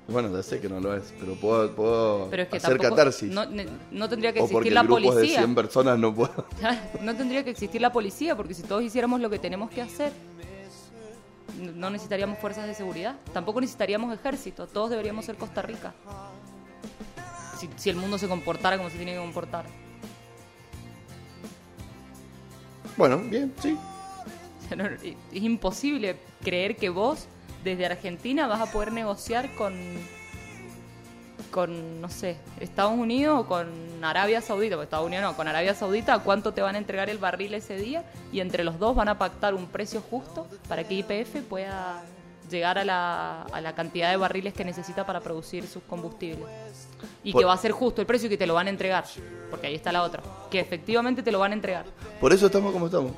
Bueno, ya sé que no lo es, pero puedo, puedo Pero es que hacer tampoco, catarsis. No, tendría que o existir la grupos de policía. 100 personas no puedo. no tendría que existir la policía, porque si todos hiciéramos lo que tenemos que hacer, no necesitaríamos fuerzas de seguridad. Tampoco necesitaríamos ejército. Todos deberíamos ser Costa Rica. Si, si el mundo se comportara como se tiene que comportar. Bueno, bien, sí. Es imposible creer que vos desde Argentina vas a poder negociar con con no sé Estados Unidos o con Arabia Saudita porque Estados Unidos no con Arabia Saudita cuánto te van a entregar el barril ese día y entre los dos van a pactar un precio justo para que IPF pueda llegar a la, a la cantidad de barriles que necesita para producir sus combustibles y Por- que va a ser justo el precio y que te lo van a entregar porque ahí está la otra que efectivamente te lo van a entregar Por eso estamos como estamos.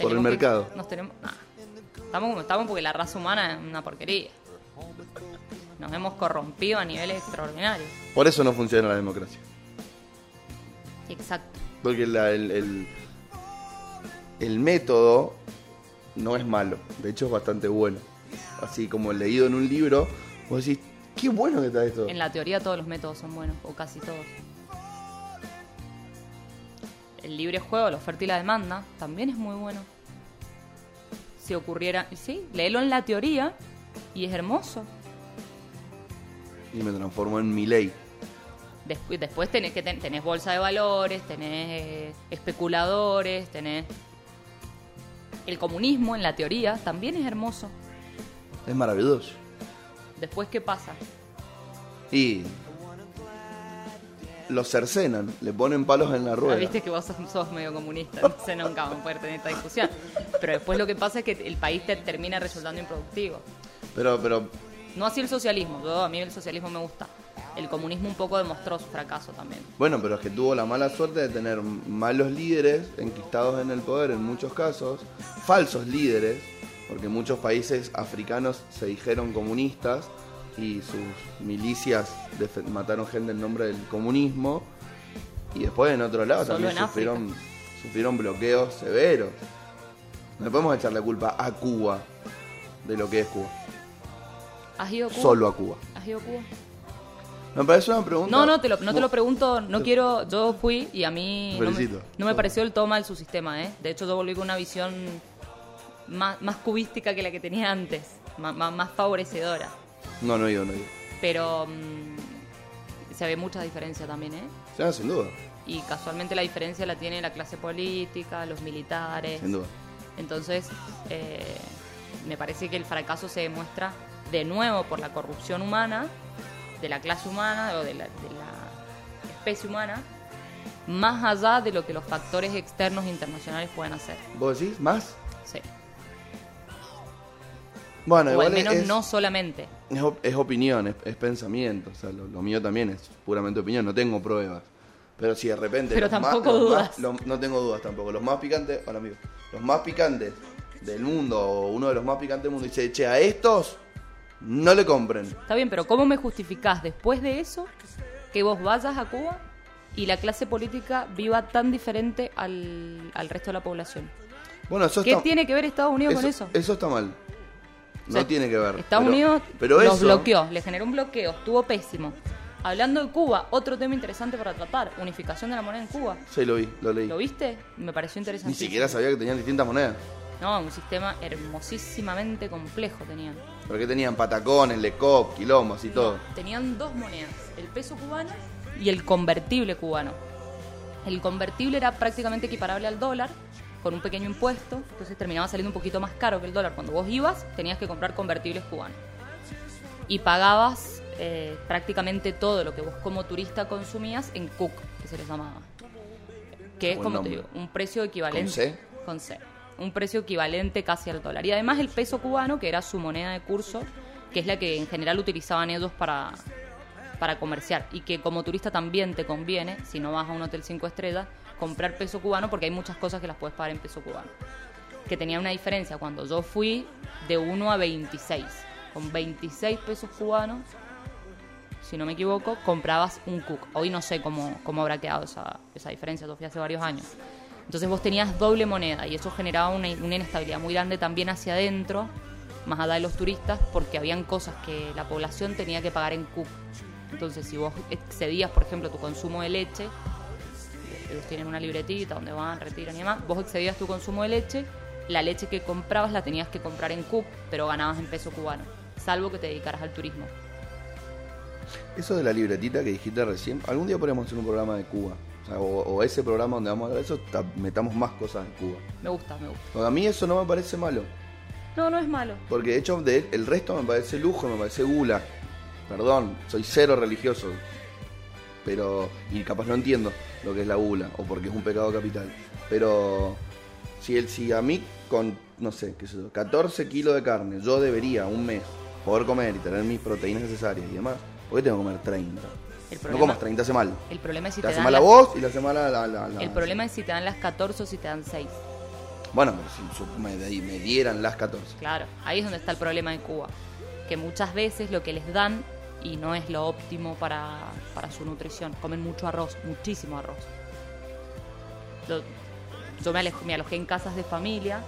Por el que- mercado. nos tenemos, nah. estamos como estamos porque la raza humana es una porquería. Nos hemos corrompido a niveles extraordinarios. Por eso no funciona la democracia. Exacto. Porque la- el, el, el método no es malo, de hecho es bastante bueno. Así como leído en un libro, vos decís, qué bueno que está esto. En la teoría todos los métodos son buenos, o casi todos. El libre juego, la oferta y la demanda, también es muy bueno. Si ocurriera, sí, léelo en la teoría y es hermoso. Y me transformó en mi ley. Después, después tenés que ten- tenés bolsa de valores, tenés eh, especuladores, tenés el comunismo en la teoría también es hermoso. Es maravilloso. Después qué pasa? Y los cercenan, le ponen palos en la Ah, rueda. Viste que vos sos, sos medio comunista, no sé nunca vamos a poder tener esta discusión. Pero después lo que pasa es que el país te termina resultando improductivo. Pero, pero, No así el socialismo, yo, a mí el socialismo me gusta. El comunismo un poco demostró su fracaso también. bueno, pero es que tuvo la mala suerte de tener malos líderes enquistados en el poder en muchos casos, falsos líderes, porque muchos países africanos se dijeron comunistas y sus milicias mataron gente en nombre del comunismo y después en otro lado Solo también sufrieron, sufrieron bloqueos severos. No podemos echar la culpa a Cuba de lo que es Cuba, ¿Has ido a Cuba? solo a Cuba. ¿Has ido a Cuba? Me parece una pregunta. No, no te, lo, no te lo pregunto, no quiero, yo fui y a mí no me, no me pareció del todo mal su sistema, ¿eh? De hecho yo volví con una visión más, más cubística que la que tenía antes, más, más, favorecedora. No, no he ido, no he ido. Pero mm, se ve mucha diferencia también, ¿eh? Sí, sin duda, Y casualmente la diferencia la tiene la clase política, los militares. sin duda. Entonces, eh, me parece que el fracaso se demuestra de nuevo por la corrupción humana, de la clase humana o de la, de la especie humana, más allá de lo que los factores externos internacionales pueden hacer. ¿Vos decís más? Sí. Bueno, o igual al menos es, no solamente. es, op- es opinión, es, es pensamiento. O sea, lo, lo mío también es puramente opinión, no tengo pruebas. Pero si de repente. Pero más- tampoco dudas. más- los- no tengo dudas tampoco. Los más picantes, hola amigo, los más picantes del mundo, o uno de los más picantes del mundo, dice, che, a estos no le compren. Está bien, pero ¿cómo me justificás después de eso que vos vayas a Cuba y la clase política viva tan diferente al, al resto de la población? Bueno, eso ¿Qué está, tiene que ver Estados Unidos con eso? Eso está mal. No sea, tiene que ver. Estados Pero- Unidos pero los eso, bloqueó, le generó un bloqueo, estuvo pésimo. Hablando de Cuba, otro tema interesante para tratar, unificación de la moneda en Cuba. Sí, lo vi, lo leí. ¿Lo viste? Me pareció interesante. Ni siquiera sabía que tenían distintas monedas. No, un sistema hermosísimamente complejo tenían. Porque tenían patacones, lecoq, quilombos y todo. Tenían dos monedas, el peso cubano y el convertible cubano. El convertible era prácticamente equiparable al dólar, con un pequeño impuesto, entonces terminaba saliendo un poquito más caro que el dólar. Cuando vos ibas, tenías que comprar convertibles cubanos. Y pagabas eh, prácticamente todo lo que vos como turista consumías en CUC, que se les llamaba. Que es, Buen como te digo, un precio equivalente. ¿Con C? Con C. Un precio equivalente casi al dólar. Y además el peso cubano, que era su moneda de curso, que es la que en general utilizaban ellos para, para comerciar. Y que como turista también te conviene, si no vas a un hotel 5 estrellas, comprar peso cubano porque hay muchas cosas que las puedes pagar en peso cubano. Que tenía una diferencia cuando yo fui de 1 a 26. Con 26 pesos cubanos, si no me equivoco, comprabas un cook. Hoy no sé cómo, cómo habrá quedado esa, esa diferencia, yo fui hace varios años. Entonces vos tenías doble moneda y eso generaba una, una inestabilidad muy grande también hacia adentro, más allá de los turistas, porque habían cosas que la población tenía que pagar en cook. Entonces si vos excedías, por ejemplo, tu consumo de leche, ellos tienen una libretita donde van, retiran y demás, vos excedías tu consumo de leche, la leche que comprabas la tenías que comprar en cook, pero ganabas en peso cubano, salvo que te dedicaras al turismo. Eso de la libretita que dijiste recién, algún día podríamos hacer un programa de Cuba. O, sea, o- o ese programa donde vamos a hablar de eso, ta- metamos más cosas de Cuba. Me gusta, me gusta. A mí eso no me parece malo. No, no es malo. Porque de hecho de, el resto me parece lujo, me parece gula. Perdón, soy cero religioso. Pero, y capaz no entiendo lo que es la gula, o porque es un pecado capital. Pero, si, el, si a mí con, no sé, qué sé yo, 14 kilos de carne, yo debería un mes poder comer y tener mis proteínas necesarias y demás, ¿por qué tengo que comer 30? El No problema, comas 30, hace mal. el problema es si te te, hace dan mal a vos y le hace mal a la... la- la- El problema es si te dan las 14 o si te dan 6. Bueno, pero si me, me dieran las 14. Claro, ahí es donde está el problema de Cuba. Que muchas veces lo que les dan y no es lo óptimo para, para su nutrición. Comen mucho arroz, muchísimo arroz. Yo, yo me, alejo- me alojé en casas de familia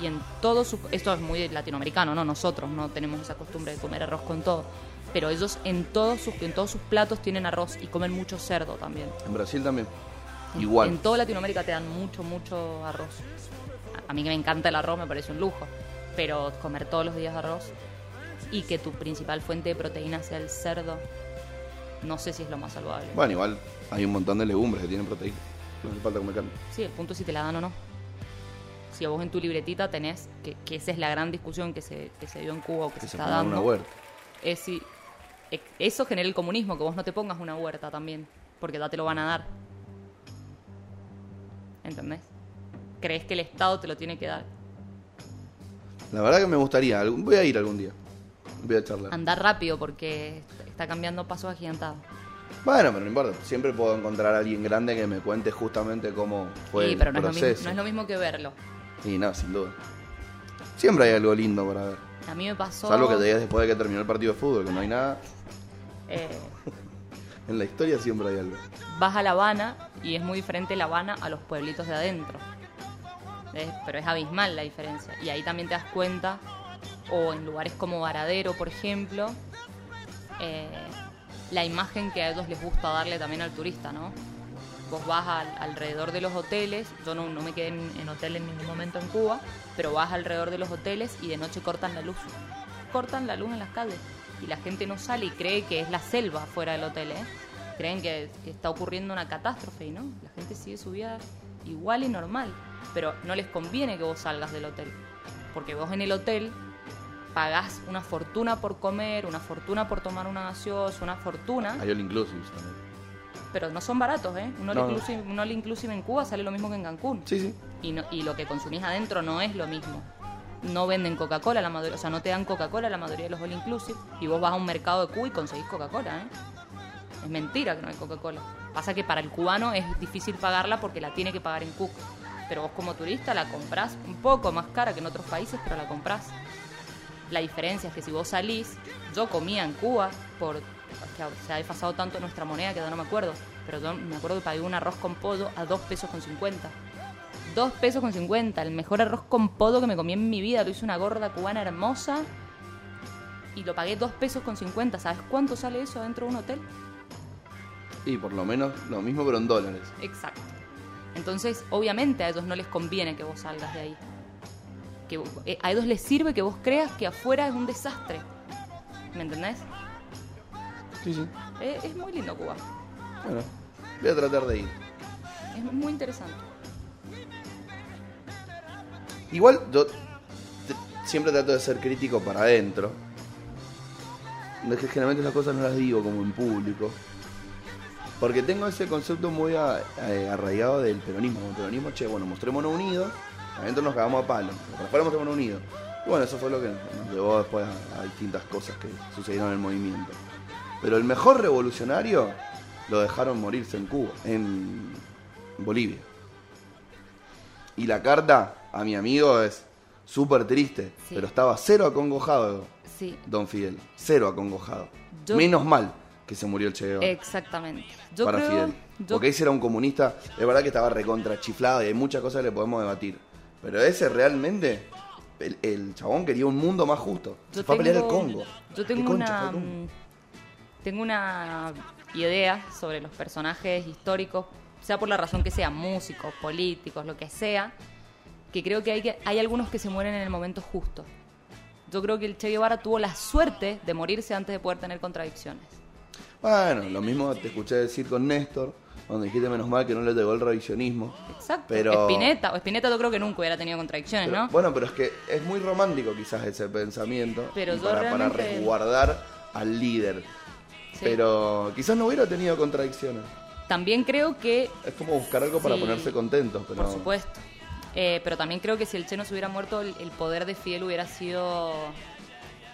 y en todo su... Esto es muy latinoamericano, ¿no? Nosotros no tenemos esa costumbre de comer arroz con todo. Pero ellos en todos sus, en todos sus platos tienen arroz y comen mucho cerdo también. En Brasil también. En- Igual. En toda Latinoamérica te dan mucho, mucho arroz. A- A mí que me encanta el arroz me parece un lujo. Pero comer todos los días arroz y que tu principal fuente de proteína sea el cerdo, no sé si es lo más saludable. Bueno, igual hay un montón de legumbres que tienen proteína. No hace falta comer carne. Sí, el punto es si te la dan o no. Si vos en tu libretita tenés, que, que esa es la gran discusión que se, que se dio en Cuba o que, Que se se está dando, una huerta. es si eso genera el comunismo, que vos no te pongas una huerta también, porque ya te lo van a dar. ¿Entendés? Crees que el Estado te lo tiene que dar. La verdad que me gustaría. Voy a ir algún día. Voy a charlar. Andar rápido porque está cambiando pasos agigantados. Bueno, pero no importa. Siempre puedo encontrar a alguien grande que me cuente justamente cómo fue Sí, el pero no es, lo mismo, proceso. no es lo mismo que verlo. Y no, sin duda. Siempre hay algo lindo para ver. A mí me pasó... Salvo que te digas después de que terminó el partido de fútbol, que no hay nada. eh, En la historia siempre hay algo. vas a La Habana y es muy diferente La Habana a los pueblitos de adentro. Es- pero es abismal la diferencia. Y ahí también te das cuenta, o en lugares como Varadero, por ejemplo, eh, la imagen que a ellos les gusta darle también al turista, ¿no? Vos vas al- alrededor de los hoteles, yo no, me quedé en, en hotel en ningún momento en Cuba, pero vas alrededor de los hoteles y de noche cortan la luz. Cortan la luz en las calles. y la gente no sale y cree que es la selva fuera del hotel, ¿eh? Creen que, que está ocurriendo una catástrofe y no, la gente sigue su vida igual y normal, pero no les conviene que vos salgas del hotel, porque vos en el hotel pagás una fortuna por comer, una fortuna por tomar una gaseosa, una fortuna, Hay all inclusive también. pero no son baratos, ¿eh? Un all, No, no. inclusive, un all inclusive en Cuba sale lo mismo que en Cancún. Sí, sí. Y, no- y lo que consumís adentro no es lo mismo. No venden Coca-Cola la mayoría, o sea, no te dan Coca-Cola la mayoría de los all inclusive y vos vas a un mercado de Cuba y conseguís Coca-Cola, ¿eh? Es mentira que no hay Coca-Cola. Pasa que para el cubano es difícil pagarla porque la tiene que pagar en Cook. Pero vos como turista la comprás un poco más cara que en otros países, pero la comprás. La diferencia es que si vos salís, yo comía en Cuba por que se ha desfasado tanto nuestra moneda que ya no me acuerdo, pero yo me acuerdo que pagué un arroz con pollo a 2 pesos con 50. 2 pesos con 50, el mejor arroz con pollo que me comí en mi vida, lo hizo una gorda cubana hermosa y lo pagué 2 pesos con 50. ¿Sabes cuánto sale eso adentro de un hotel? Y por lo menos lo mismo, pero en dólares. Exacto. Entonces, obviamente a ellos no les conviene que vos salgas de ahí. Que vos- eh, a ellos les sirve que vos creas que afuera es un desastre. ¿Me entendés? Sí, sí. Eh, es muy lindo Cuba. Bueno, voy a tratar de ir. Es muy interesante. Igual yo siempre trato de ser crítico para adentro. No es que generalmente las cosas no las digo como en público. Porque tengo ese concepto muy a- eh, arraigado del peronismo. El peronismo, che, bueno, mostrémonos unidos. Adentro nos cagamos a palo. pero afuera mostrémonos unidos. Y bueno, eso fue lo que nos llevó después a, a distintas cosas que sucedieron en el movimiento. Pero el mejor revolucionario lo dejaron morirse en Cuba, en Bolivia. Y la carta a mi amigo es súper triste, Sí. pero estaba cero acongojado, Sí, don Fidel. Cero acongojado. Yo- Menos mal que se murió el Che Guevara exactamente. Yo para creo, Fidel. yo- Porque ese era un comunista, es verdad que estaba recontra chiflado y hay muchas cosas que le podemos debatir. Pero ese realmente, el, el chabón quería un mundo más justo. yo se fue a pelear el Congo. Yo ¿Qué tengo concha una, mm, tengo una idea sobre los personajes históricos, sea por la razón que sea, músicos, políticos, lo que sea, que creo que hay, que hay algunos que se mueren en el momento justo. Yo creo que el Che Guevara tuvo la suerte de morirse antes de poder tener contradicciones. Bueno, lo mismo te escuché decir con Néstor, donde dijiste menos mal que no le llegó el revisionismo. Exacto. Pero- Spinetta, o Spinetta yo creo que nunca hubiera tenido contradicciones, Pero- ¿no? Bueno, pero es que es muy romántico quizás ese pensamiento Pero y yo para, para resguardar al líder. Sí. Pero quizás no hubiera tenido contradicciones. También creo que Es como buscar algo para Sí, ponerse contentos, pero Por supuesto. Eh, pero también creo que si el Che no se hubiera muerto, el, el poder de Fidel hubiera sido.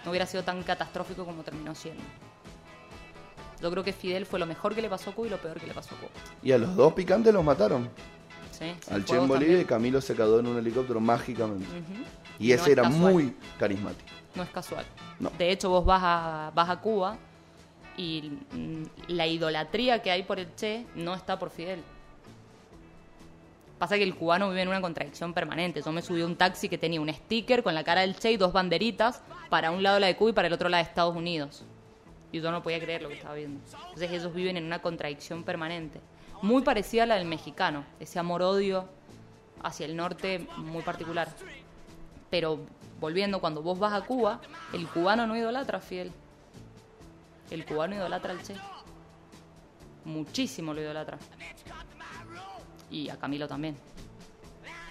no hubiera sido tan catastrófico como terminó siendo. Yo creo que Fidel fue lo mejor que le pasó a Cuba y lo peor que le pasó a Cuba. Y a los dos picantes los mataron. ¿Sí? Al Che Fuegos en Bolivia y. Camilo se quedó en un helicóptero mágicamente. Y ese es era casual. muy carismático. No es casual. No. De hecho, vos vas a, vas a Cuba y mm, la idolatría que hay por el Che no está por Fidel. Pasa que el cubano vive en una contradicción permanente. Yo me subí a un taxi que tenía un sticker con la cara del Che y dos banderitas, para un lado la de Cuba y para el otro la de Estados Unidos. Y yo no podía creer lo que estaba viendo. Entonces ellos viven en una contradicción permanente. Muy parecida a la del mexicano, ese amor-odio hacia el norte muy particular. Pero volviendo, cuando vos vas a Cuba, el cubano no idolatra a Fidel. El cubano idolatra al Che. Muchísimo lo idolatra. Y a Camilo también.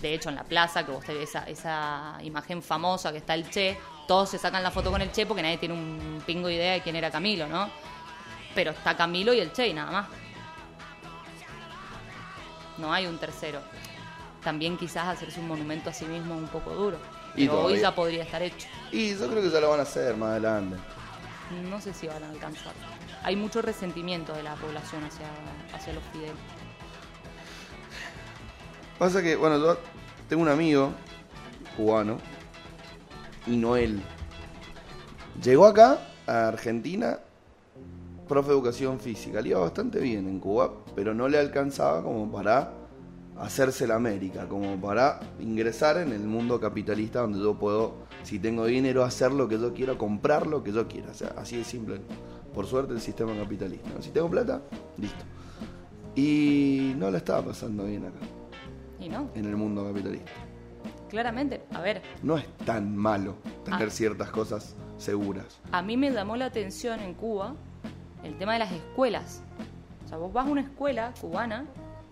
De hecho, en la plaza, que vos te ves esa, esa imagen famosa que está el Che, todos se sacan la foto con el Che porque nadie tiene un pingo idea de quién era Camilo, ¿no? Pero está Camilo y el Che y nada más. No hay un tercero. También quizás hacerse un monumento a sí mismo es un poco duro. Y Pero hoy ya podría estar hecho. Y yo creo que ya lo van a hacer más adelante. No sé si van a alcanzar. Hay mucho resentimiento de la población hacia, hacia los Fidel. Pasa que, bueno, yo tengo un amigo cubano y Noel. Llegó acá, a Argentina, profe de educación física. Le iba bastante bien en Cuba, pero no le alcanzaba como para hacerse la América, como para ingresar en el mundo capitalista donde yo puedo, si tengo dinero, hacer lo que yo quiera, comprar lo que yo quiera. O sea, así de simple. Por suerte el sistema capitalista. ¿no? Si tengo plata, listo. Y no la estaba pasando bien acá Y no, en el mundo capitalista. Claramente, a ver, No es tan malo tener Ah. ciertas cosas seguras. A mí me llamó la atención en Cuba el tema de las escuelas. O sea, vos vas a una escuela cubana,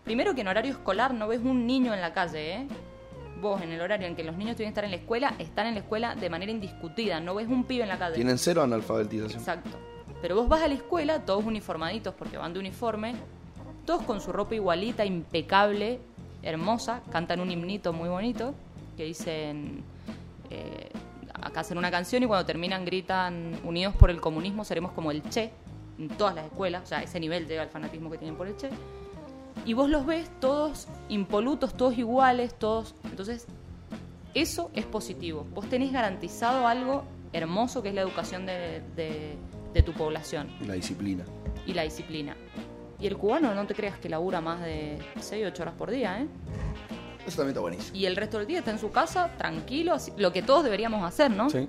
primero que en horario escolar no ves un niño en la calle, ¿eh? Vos en el horario en que los niños tienen que estar en la escuela, están en la escuela de manera indiscutida, no ves un pibe en la calle. Tienen cero analfabetización. Exacto. Pero vos vas a la escuela, todos uniformaditos porque van de uniforme, todos con su ropa igualita, impecable, hermosa, cantan un himnito muy bonito que dicen, eh, acá hacen una canción y cuando terminan gritan, unidos por el comunismo seremos como el Che, en todas las escuelas, o sea, ese nivel llega el fanatismo que tienen por el Che. Y vos los ves todos impolutos, todos iguales, todos... Entonces, eso es positivo. Vos tenés garantizado algo hermoso que es la educación de, de- de tu población La disciplina. y la disciplina. Y el cubano no te creas que labura más de 6, 8 horas por día, ¿eh? Eso también está buenísimo. Y el resto del día está en su casa, tranquilo, así- lo que todos deberíamos hacer, ¿no? Sí.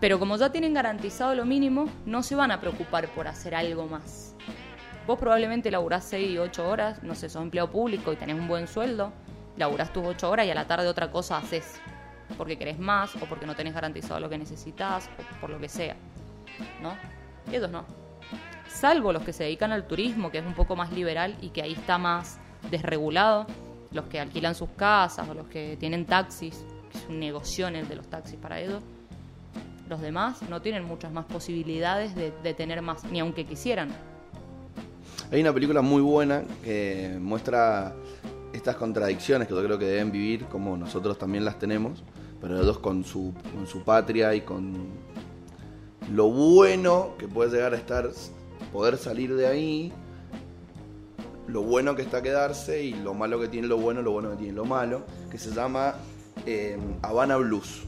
Pero como ya tienen garantizado lo mínimo, no se van a preocupar por hacer algo más. Vos probablemente laburás 6, 8 horas, no sé, sos empleado público y tenés un buen sueldo, laburás tus 8 horas y a la tarde otra cosa haces. Porque querés más, o porque no tenés garantizado lo que necesitas, o por lo que sea. ¿No? Y ellos no. Salvo los que se dedican al turismo, que es un poco más liberal y que ahí está más desregulado. Los que alquilan sus casas o los que tienen taxis, que es un negocio el de los taxis para ellos los demás no tienen muchas más posibilidades de, tener más, ni aunque quisieran. Hay una película muy buena que muestra estas contradicciones que yo creo que deben vivir, como nosotros también las tenemos, pero ellos con su, con su patria y con lo bueno que puede llegar a estar, poder salir de ahí, lo bueno que está quedarse y lo malo que tiene lo bueno, lo bueno que tiene lo malo, que se llama eh, Habana Blues.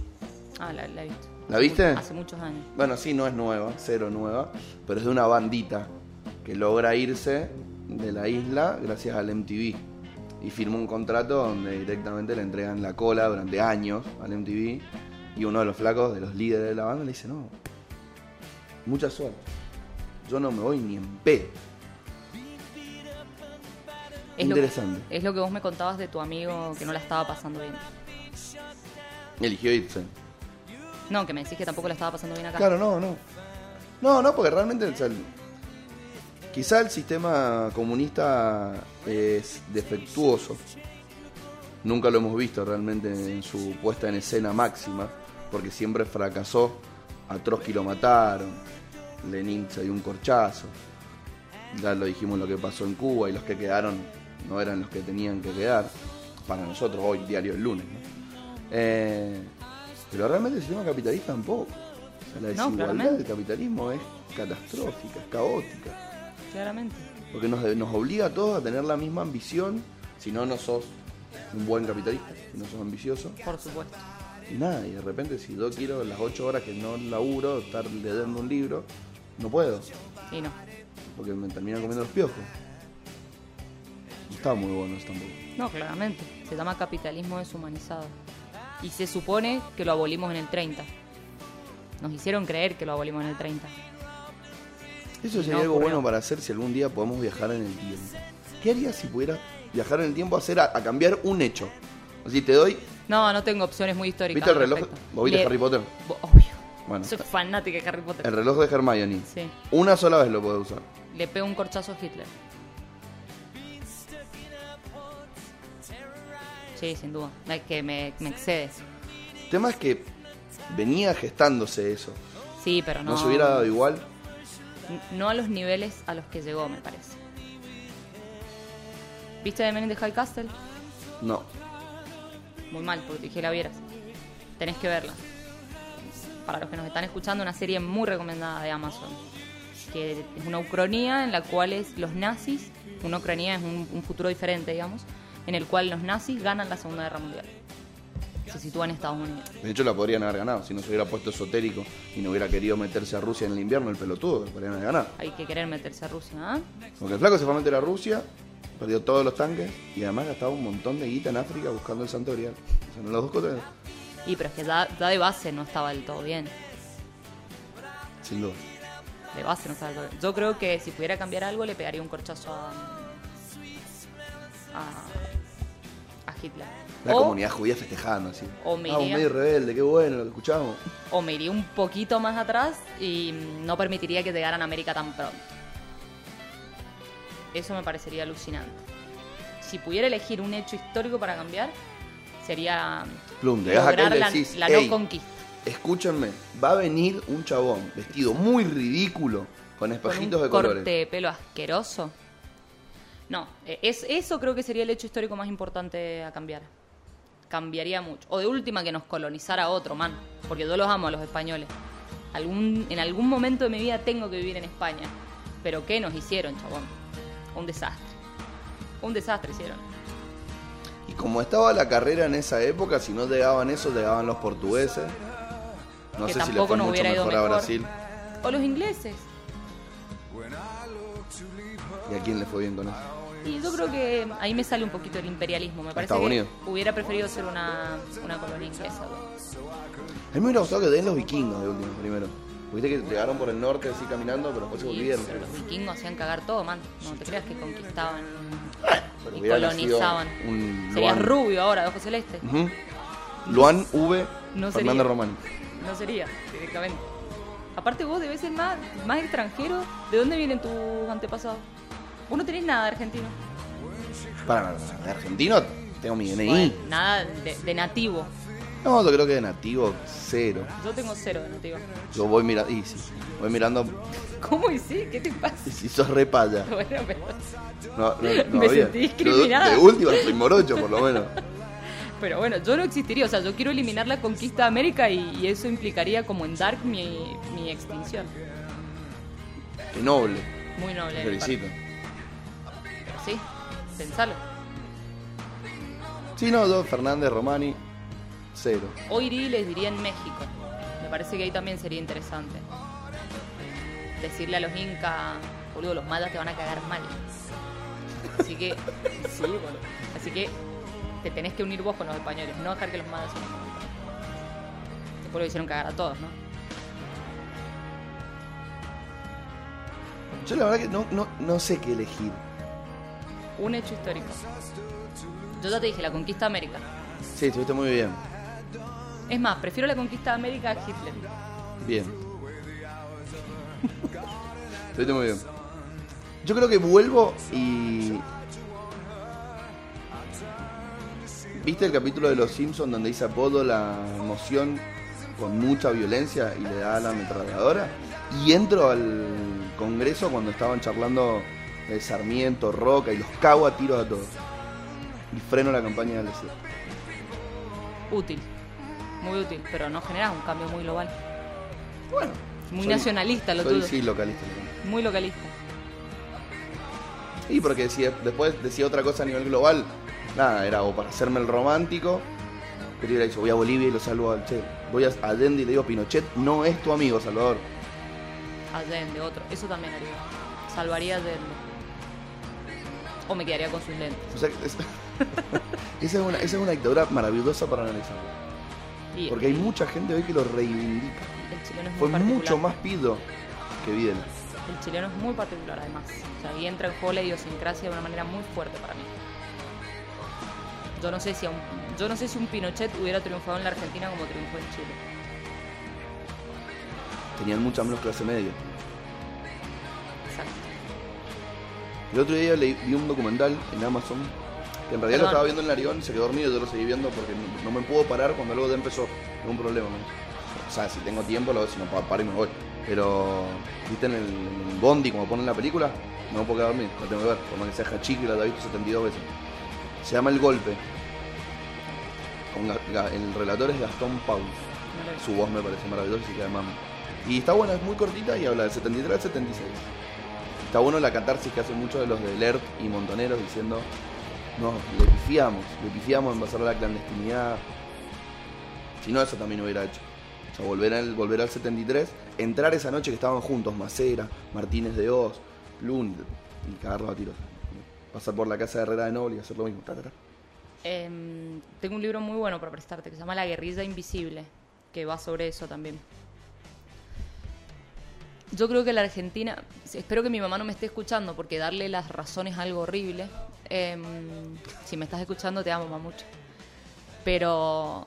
Ah, la, la he visto. ¿La viste? Hace muchos años. Bueno, sí, no es nueva, cero nueva, pero es de una bandita que logra irse de la isla gracias al MTV. Y firma un contrato donde directamente le entregan la cola durante años al MTV. Y uno de los flacos, de los líderes de la banda, le dice, no, mucha suerte. Yo no me voy ni en P. Es Interesante. Lo, es lo que vos me contabas de tu amigo que no la estaba pasando bien. Eligió irse. No, que me decís que tampoco la estaba pasando bien acá. Claro, no, no. No, no, porque realmente o sea, quizá el sistema comunista es defectuoso. Nunca lo hemos visto realmente en su puesta en escena máxima, porque siempre fracasó. A Trotsky lo mataron, Lenin se dio un corchazo. Ya lo dijimos lo que pasó en Cuba y los que quedaron no eran los que tenían que quedar. Para nosotros hoy, diario el lunes. ¿no? Eh, pero realmente el sistema capitalista tampoco. O sea, la desigualdad del capitalismo es catastrófica, es caótica. Claramente. Porque nos, nos obliga a todos a tener la misma ambición. Si no, no sos un buen capitalista, si no sos ambicioso. Por supuesto. Y nada, y de repente si yo quiero las 8 horas que no laburo, estar leyendo un libro, no puedo, Y no. porque me terminan comiendo los piojos. Está muy bueno eso tampoco. No, claramente. Se llama capitalismo deshumanizado. Y se supone que lo abolimos en el 30. Nos hicieron creer que lo abolimos en el 30. Eso sería No algo bueno para hacer si algún día podemos viajar en el tiempo. ¿Qué harías si pudieras viajar en el tiempo a, hacer, a, a cambiar un hecho? Así te doy. No, no tengo opciones muy históricas. ¿Viste el reloj? respecto. ¿Vos viste Le- Harry Potter? Obvio. Bueno, Soy fanática de Harry Potter. el reloj de Hermione. Sí. Una sola vez lo puedes usar. Le pego un corchazo a Hitler. Sí, sin duda. Es que me, me excede. El tema es que venía gestándose eso. Sí, pero no. ¿No, se hubiera dado igual? No a los niveles a los que llegó, me parece. ¿Viste The Man in the High Castle? No. Muy mal, porque dije que la vieras. Tenés que verla. Para los que nos están escuchando, una serie muy recomendada de Amazon. Que es una ucronía en la cual es los nazis, una ucronía es un, un futuro diferente, digamos, en el cual los nazis ganan la Segunda Guerra Mundial. Se sitúa en Estados Unidos. De hecho, la podrían haber ganado. Si no se hubiera puesto esotérico y no hubiera querido meterse a Rusia en el invierno, el pelotudo, la podrían haber ganado. Hay que querer meterse a Rusia, ¿ah? Porque el flaco se fue a meter a Rusia, perdió todos los tanques y además gastaba un montón de guita en África buscando el Santo Grial. O sea, no las dos cosas, Y pero es que ya, ya de base no estaba del todo bien. sin duda. De base no estaba del todo bien. Yo creo que si pudiera cambiar algo le pegaría un corchazo a, a Hitler. La o, comunidad judía festejando así. o me ah, un medio rebelde, qué bueno, lo que escuchamos. o me iría un poquito más atrás y no permitiría que llegaran a América tan pronto. Eso me parecería alucinante. Si pudiera elegir un hecho histórico para cambiar, sería Plum, acá lograr la, decís, la "Ey, no conquista. escúchenme, va a venir un chabón vestido muy ridículo, con Con un espejitos de corte colores. de pelo asqueroso. No, eh, es, eso creo que sería el hecho histórico más importante a cambiar. Cambiaría mucho. O de última que nos colonizara otro, man. Porque yo los amo a los españoles. Algún, en algún momento de mi vida tengo que vivir en España. Pero ¿qué nos hicieron, chabón? Un desastre. Un desastre hicieron. Y como estaba la carrera en esa época, si no llegaban eso, llegaban los portugueses. No Que sé si le fue mucho ido mejor a mejor. Brasil. O los ingleses. ¿Y a quién le fue bien con eso? Y yo creo que ahí me sale un poquito el imperialismo. Me parece Estados que Unidos. hubiera preferido ser una, una colonia inglesa. ¿no? A mí me hubiera gustado que den los vikingos de último, primero. Viste que llegaron por el norte así caminando, pero después se volvieron. pero los vikingos hacían cagar todo, man. No te creas que conquistaban Pero y colonizaban. Un Serías Luan. rubio ahora, de ojos celeste. Ujú. Luan V. No Fernando sería. Román. No sería, directamente. Aparte vos debes ser más, más extranjero. ¿De dónde vienen tus antepasados? Vos no tenés nada de argentino. Para, para, de argentino tengo mi DNI. Bueno, nada de, de nativo. No, yo creo que de nativo, cero. Yo tengo cero de nativo. Yo voy mirando, y sí, voy mirando, ¿Cómo y sí? ¿Qué te pasa? y si sos re paya. Bueno, pero, No, no, no Me había. sentí discriminada. Yo De última soy morocho, por lo menos. pero bueno, yo no existiría. O sea, yo quiero eliminar la conquista de América y, y eso implicaría como en Dark mi, mi extinción. Qué noble. Muy noble. Te felicito. Sí, pensalo. Sí, no, yo, Fernández, Romani, cero. Y les diría en México. Me parece que ahí también sería interesante. Decirle a los incas, boludo, los mayas te van a cagar mal. Así que, sí. Así que te tenés que unir vos con los españoles, no dejar que los mayas se. Después lo hicieron cagar a todos, ¿no? Yo la verdad que no, no, no sé qué elegir. Un hecho histórico. Yo ya te dije, la conquista de América. Sí, estuviste muy bien. Es más, prefiero la conquista de América a Hitler. Bien. Estuviste muy bien. Yo creo que vuelvo y. ¿Viste el capítulo de Los Simpsons donde dice Apolo la emoción con mucha violencia y le da a la ametralladora? Y entro al Congreso cuando estaban charlando de Sarmiento, Roca y los cago a tiros a todos. Y freno la campaña del desierto. Útil. Muy útil, pero no generas un cambio muy global. Bueno. Muy soy- nacionalista lo soy, tuyo. Sí, localista. Muy localista. Y porque decía, después decía otra cosa a nivel global, nada, era o para hacerme el romántico, pero le dicho, voy a Bolivia y lo salvo al Che. Voy a Allende y le digo, Pinochet no es tu amigo, Salvador. Allende, otro. Eso también haría. Salvaría a Allende. O me quedaría con sus lentes. O sea, que es- esa, es una, esa es una dictadura maravillosa para analizar. Y Porque hay mucha gente hoy que lo reivindica. el chileno es Fue muy mucho más pido que Videla. El chileno es muy particular, además. O sea, ahí entra en juego la idiosincrasia de una manera muy fuerte para mí. Yo no sé si un, yo no sé si un Pinochet hubiera triunfado en la Argentina como triunfó en Chile. Tenían mucha menos clase media. El otro día leí, vi un documental en Amazon que en realidad lo estaba viendo en Larión, se quedó dormido y yo lo seguí viendo porque no, no me puedo parar cuando luego ya empezó. Ningún problema, ¿no? O sea, si tengo tiempo, lo veo, si no pa- paro y me voy. Pero, viste en el, en el Bondi, como ponen la película, no me puedo quedar dormido, la tengo que ver, por más que sea Hachique y la he visto 72 veces. Se llama El Golpe. Con Ga- Ga- el relator es Gastón Paus. Su voz me parece maravillosa, así que además. Y está buena, es muy cortita y habla del 73 al 76. Está bueno la catarsis que hacen muchos de los de LERT y Montoneros diciendo, no, le pifiamos, le pifiamos en pasar a la clandestinidad. Si no, eso también hubiera hecho. O sea, volver al, volver al 73, entrar esa noche que estaban juntos, Macera, Martínez de Oz, Plun, y cagarlo a tiros. Pasar por la casa de Herrera de Noble y hacer lo mismo. Em, tengo un libro muy bueno para prestarte que se llama La guerrilla invisible, que va sobre eso también. Yo creo que la Argentina, espero que mi mamá no me esté escuchando porque darle las razones es algo horrible, Em, si me estás escuchando, te amo, mucho. Pero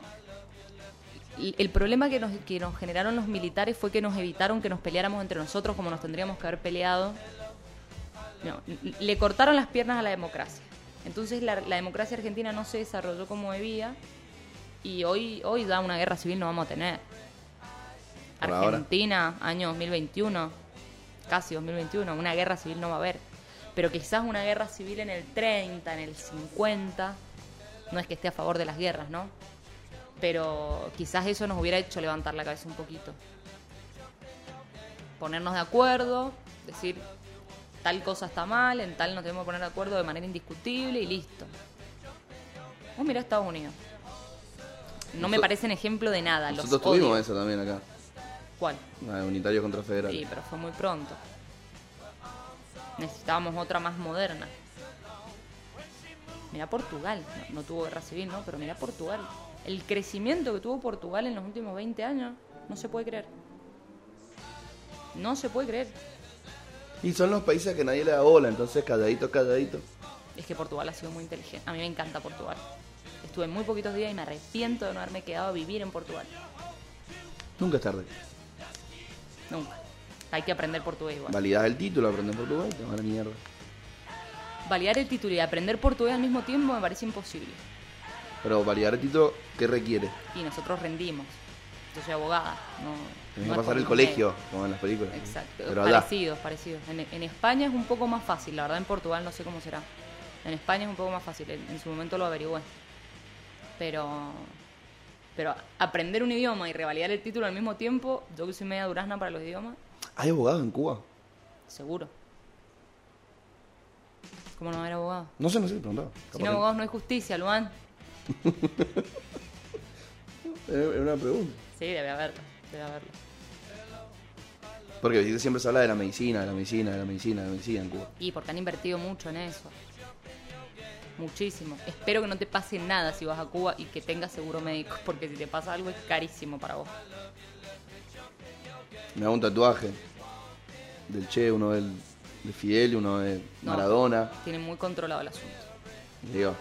el problema que nos, que nos generaron los militares fue que nos evitaron que nos peleáramos entre nosotros como nos tendríamos que haber peleado. No, le cortaron las piernas a la democracia. Entonces la, la democracia argentina no se desarrolló como debía y hoy, hoy da una guerra civil no vamos a tener. Por ahora. Argentina, año 2021, casi 2021, una guerra civil no va a haber. Pero quizás una guerra civil en el 30, en el 50, no es que esté a favor de las guerras, ¿no? Pero quizás eso nos hubiera hecho levantar la cabeza un poquito. Ponernos de acuerdo, decir tal cosa está mal, en tal nos tenemos que poner de acuerdo de manera indiscutible y listo. Oh, mira Estados Unidos. No me parecen ejemplo de nada. Los Nosotros tuvimos odio. eso también acá. ¿Cuál? Ah, Unitarios contra federales. Sí, pero fue muy pronto. Necesitábamos otra más moderna. Mira Portugal, no, no tuvo guerra civil, ¿no? Pero mira Portugal. El crecimiento que tuvo Portugal en los últimos 20 años, no se puede creer. No se puede creer. Y son los países que nadie le da bola, entonces calladito, calladito. Es que Portugal ha sido muy inteligente. A mí me encanta Portugal. Estuve muy poquitos días y me arrepiento de no haberme quedado a vivir en Portugal. Nunca es tarde. Nunca. Hay que aprender portugués igual. Validás el título, aprendes portugués, te van a la mierda. Validar el título y aprender portugués al mismo tiempo me parece imposible. Pero validar el título, ¿qué requiere? y nosotros rendimos. Yo soy abogada. No, Tenés no que pasar el colegio, como en las películas. Exacto. Pero allá. parecidos, parecidos. En, en España es un poco más fácil, la verdad en Portugal no sé cómo será. En España es un poco más fácil, en, en su momento lo averigüé. Pero, pero aprender un idioma y revalidar el título al mismo tiempo, yo que soy media durazna para los idiomas, ¿Hay abogados en Cuba? seguro. ¿Cómo no haber abogado? No sé, no sé, preguntaba. Sin abogados no hay justicia, Luan. Es una pregunta. Sí, debe haberlo, debe haberlo. Porque siempre se habla de la medicina, de la medicina, de la medicina, de la medicina en Cuba. Y porque han invertido mucho en eso. Muchísimo. Espero que no te pase nada si vas a Cuba y que tengas seguro médico, porque si te pasa algo es carísimo para vos. Me hago un tatuaje del Che, uno del, de Fidel, uno de No. Maradona. Tienen muy controlado el asunto. Digo,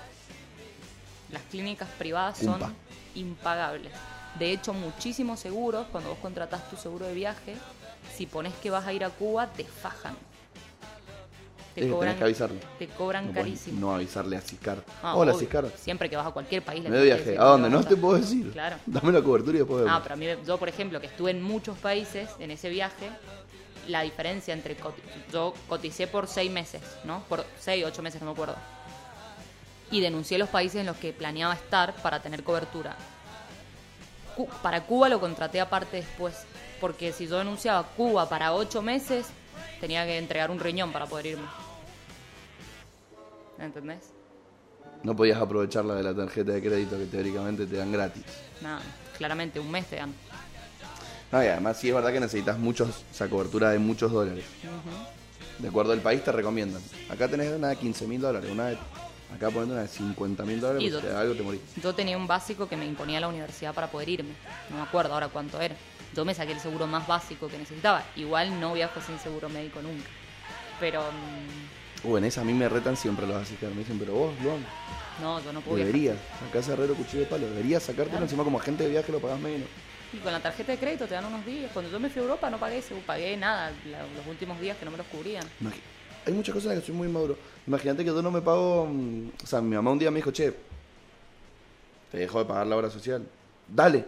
Las clínicas privadas son impagables. De hecho, muchísimos seguros, cuando vos contratás tu seguro de viaje, si pones que vas a ir a Cuba, te fajan. Te eh, cobran, tenés que avisarle. te cobran no carísimo. No avisarle a Ciscar. Ah, Hola, obvio. Ciscar. Siempre que vas a cualquier país. Me viaje. ¿A dónde? No te puedo decir. Claro. Dame la cobertura y después. Ah, pero a mí, yo por ejemplo, que estuve en muchos países en ese viaje, la diferencia entre. Yo coticé por seis meses, ¿no? Por seis, ocho meses, no me acuerdo. Y denuncié los países en los que planeaba estar para tener cobertura. Para Cuba lo contraté aparte después, porque si yo denunciaba Cuba para ocho meses, tenía que entregar un riñón para poder irme. ¿Entendés? No podías aprovechar la de la tarjeta de crédito que teóricamente te dan gratis. Nada, claramente un mes te dan. No, y además sí es verdad que necesitas muchos, esa cobertura de muchos dólares. De acuerdo al país te recomiendan. Acá tenés una de 15 mil dólares, una de, acá poniendo una de 50 mil dólares, Y te da algo te morís. Yo tenía un básico que me imponía la universidad para poder irme. No me acuerdo ahora cuánto era. Yo me saqué el seguro más básico que necesitaba. Igual no viajo sin seguro médico nunca. Pero mm, Uh, en esa a mí me retan siempre los asistentes. Me dicen, pero vos, Luan, no, yo no puedo deberías. Acá es herrero cuchillo de palo. Deberías sacártelo Claro. encima como agente de viaje lo pagás menos. Y con la tarjeta de crédito te dan unos días. Cuando yo me fui a Europa no pagué, pagué nada los últimos días que no me los cubrían. Imagi- Hay muchas cosas en las que soy muy maduro. Imagínate que yo no me pago. mm, O sea, mi mamá un día me dijo, che, te dejo de pagar la obra social. Dale,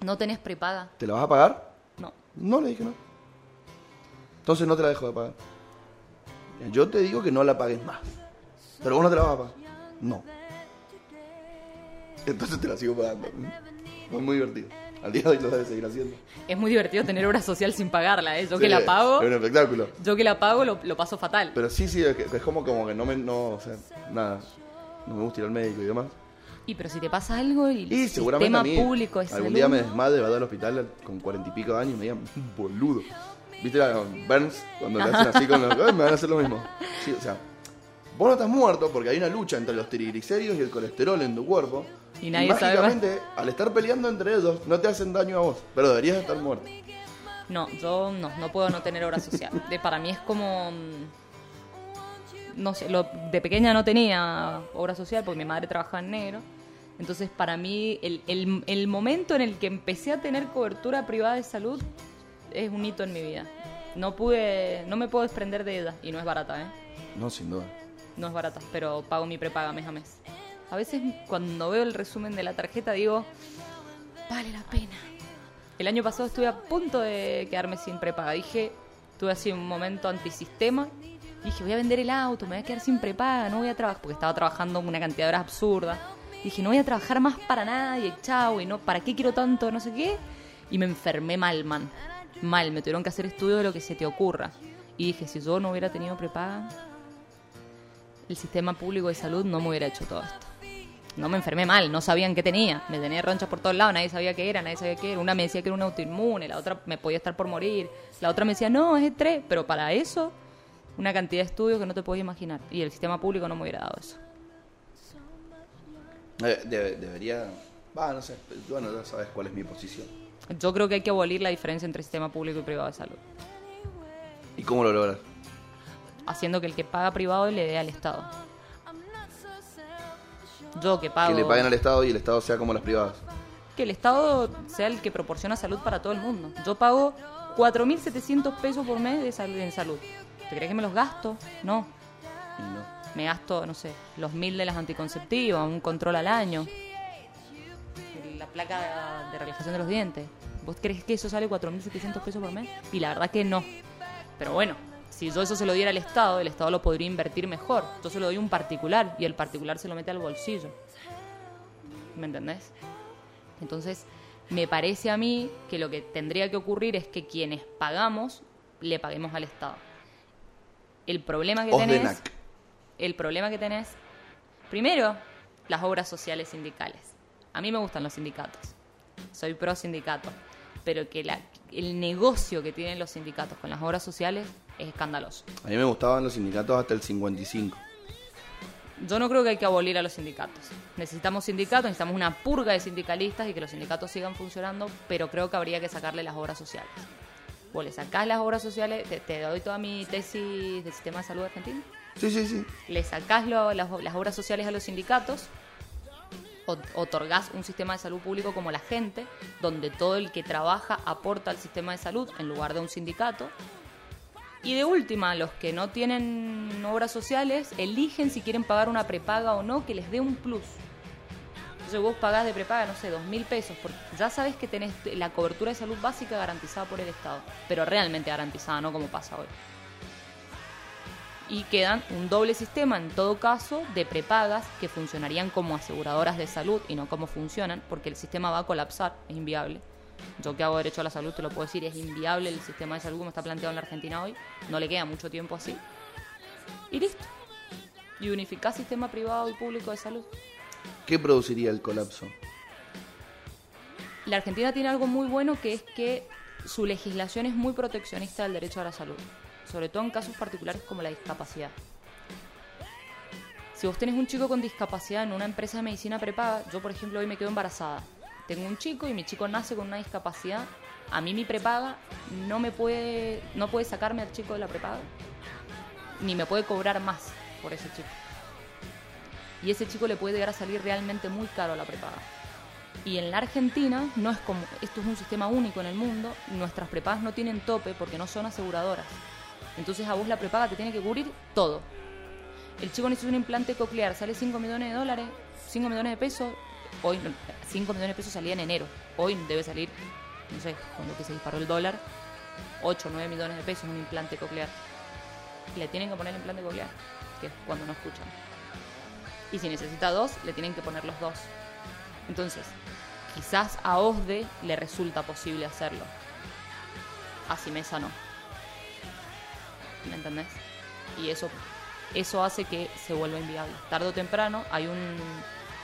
¿No tenés prepaga? ¿te la vas a pagar? No. No, le dije no. Entonces no te la dejo de pagar. Yo te digo que no la pagues más. Pero vos no te la vas a pagar. No. Entonces te la sigo pagando. Fue muy divertido. Al día de hoy lo debes seguir haciendo. Es muy divertido tener obra social sin pagarla, ¿eh? Yo que la pago, Es un espectáculo. yo que la pago lo, lo paso fatal. Pero sí, sí, es, que- es como, como que no me. No, o sea, nada. No me gusta ir al médico y demás. Y pero si te pasa algo y el Y seguramente sistema a mí, público es algún día me desmadre, va al hospital con cuarenta y pico de años y me digan, boludo. ¿Viste la Burns? Cuando le hacen así con los... "Ay, me van a hacer lo mismo. Sí, o sea, vos no estás muerto porque hay una lucha entre los triglicéridos y el colesterol en tu cuerpo. Y nadie sabe mágicamente, al estar peleando entre ellos, no te hacen daño a vos. Pero deberías estar muerto. No, yo no, no puedo no tener obra social. De, para mí es como... mm, no sé, lo, de pequeña no tenía obra social porque mi madre trabajaba en negro. Entonces, para mí, el, el, el momento en el que empecé a tener cobertura privada de salud es un hito en mi vida. No pude, no me puedo desprender de ella y no es barata, ¿eh? No, sin duda. No es barata, pero pago mi prepaga mes a mes. A veces cuando veo el resumen de la tarjeta digo, vale la pena. El año pasado estuve a punto de quedarme sin prepaga. Dije, tuve así un momento antisistema. Dije, voy a vender el auto, me voy a quedar sin prepaga, no voy a trabajar, porque estaba trabajando una cantidad de horas absurda. Dije, no voy a trabajar más para nadie, chao, y no, ¿para qué quiero tanto? No sé qué. Y me enfermé mal, man. Mal, me tuvieron que hacer estudio de lo que se te ocurra. Y dije, si yo no hubiera tenido prepaga, el sistema público de salud no me hubiera hecho todo esto. No me enfermé mal, no sabían qué tenía. Me tenía ronchas por todos lados, nadie sabía qué era, nadie sabía qué era. Una me decía que era un autoinmune, la otra me podía estar por morir, la otra me decía, no, es estrés. Pero para eso, una cantidad de estudios que no te puedes imaginar. Y el sistema público no me hubiera dado eso. Eh, debe- debería. Bueno, ya sabes cuál es mi posición. Yo creo que hay que abolir la diferencia entre sistema público y privado de salud. ¿Y cómo lo logras? Haciendo que el que paga privado le dé al Estado. Yo que pago... Que le paguen al Estado y el Estado sea como las privadas. que el Estado sea el que proporciona salud para todo el mundo. Yo pago 4.700 pesos por mes de sal- en salud. ¿Te crees que me los gasto? No. No. Me gasto, no sé, los mil de las anticonceptivas, un control al año, placa de relajación de los dientes. ¿Vos crees que eso sale 4.700 pesos por mes? Y la verdad que no. Pero bueno, si yo eso se lo diera al Estado, el Estado lo podría invertir mejor. Yo se lo doy a un particular y el particular se lo mete al bolsillo. ¿Me entendés? Entonces, me parece a mí que lo que tendría que ocurrir es que quienes pagamos le paguemos al Estado. El problema que tenés, el problema que tenés, primero, las obras sociales sindicales. A mí me gustan los sindicatos. Soy pro sindicato, pero que la- el negocio que tienen los sindicatos con las obras sociales es escandaloso. A mí me gustaban los sindicatos hasta el 55. Yo no creo que hay que abolir a los sindicatos. Necesitamos sindicatos, necesitamos una purga de sindicalistas y que los sindicatos sigan funcionando, pero creo que habría que sacarle las obras sociales. Vos le sacás las obras sociales, te, te doy toda mi tesis del sistema de salud argentino, Sí, sí, sí. le sacás lo- las, las obras sociales a los sindicatos, otorgás un sistema de salud público como la gente, donde todo el que trabaja aporta al sistema de salud en lugar de un sindicato. Y de última, los que no tienen obras sociales eligen si quieren pagar una prepaga o no, que les dé un plus. Entonces vos pagás de prepaga, no sé, dos mil pesos, porque ya sabes que tenés la cobertura de salud básica garantizada por el Estado, pero realmente garantizada, no como pasa hoy y quedan un doble sistema en todo caso de prepagas que funcionarían como aseguradoras de salud y no como funcionan porque el sistema va a colapsar, es inviable. Yo que hago derecho a la salud te lo puedo decir, es inviable el sistema de salud como está planteado en la Argentina hoy, no le queda mucho tiempo así. Y listo. Y unificar sistema privado y público de salud. ¿Qué produciría el colapso? La Argentina tiene algo muy bueno que es que su legislación es muy proteccionista del derecho a la salud, sobre todo en casos particulares como la discapacidad. Si vos tenés un chico con discapacidad en una empresa de medicina prepaga, yo por ejemplo hoy me quedo embarazada. Tengo un chico y mi chico nace con una discapacidad, a mí mi prepaga no me puede no puede sacarme al chico de la prepaga ni me puede cobrar más por ese chico. Y ese chico le puede llegar a salir realmente muy caro la prepaga. Y en la Argentina no es como, esto es un sistema único en el mundo, nuestras prepagas no tienen tope porque no son aseguradoras. Entonces a vos la prepaga te tiene que cubrir todo. El chico necesita un implante coclear, sale 5 millones de dólares, 5 millones de pesos, hoy no, 5 millones de pesos salía en enero, hoy debe salir, no sé, con que se disparó el dólar, 8 o 9 millones de pesos un implante coclear. Le tienen que poner el implante coclear, que es cuando no escuchan. Y si necesita dos, le tienen que poner los dos. Entonces, quizás a OSDE le resulta posible hacerlo. A Simesa no. ¿Me entendés? Y eso, eso hace que se vuelva inviable. Tarde o temprano hay, un,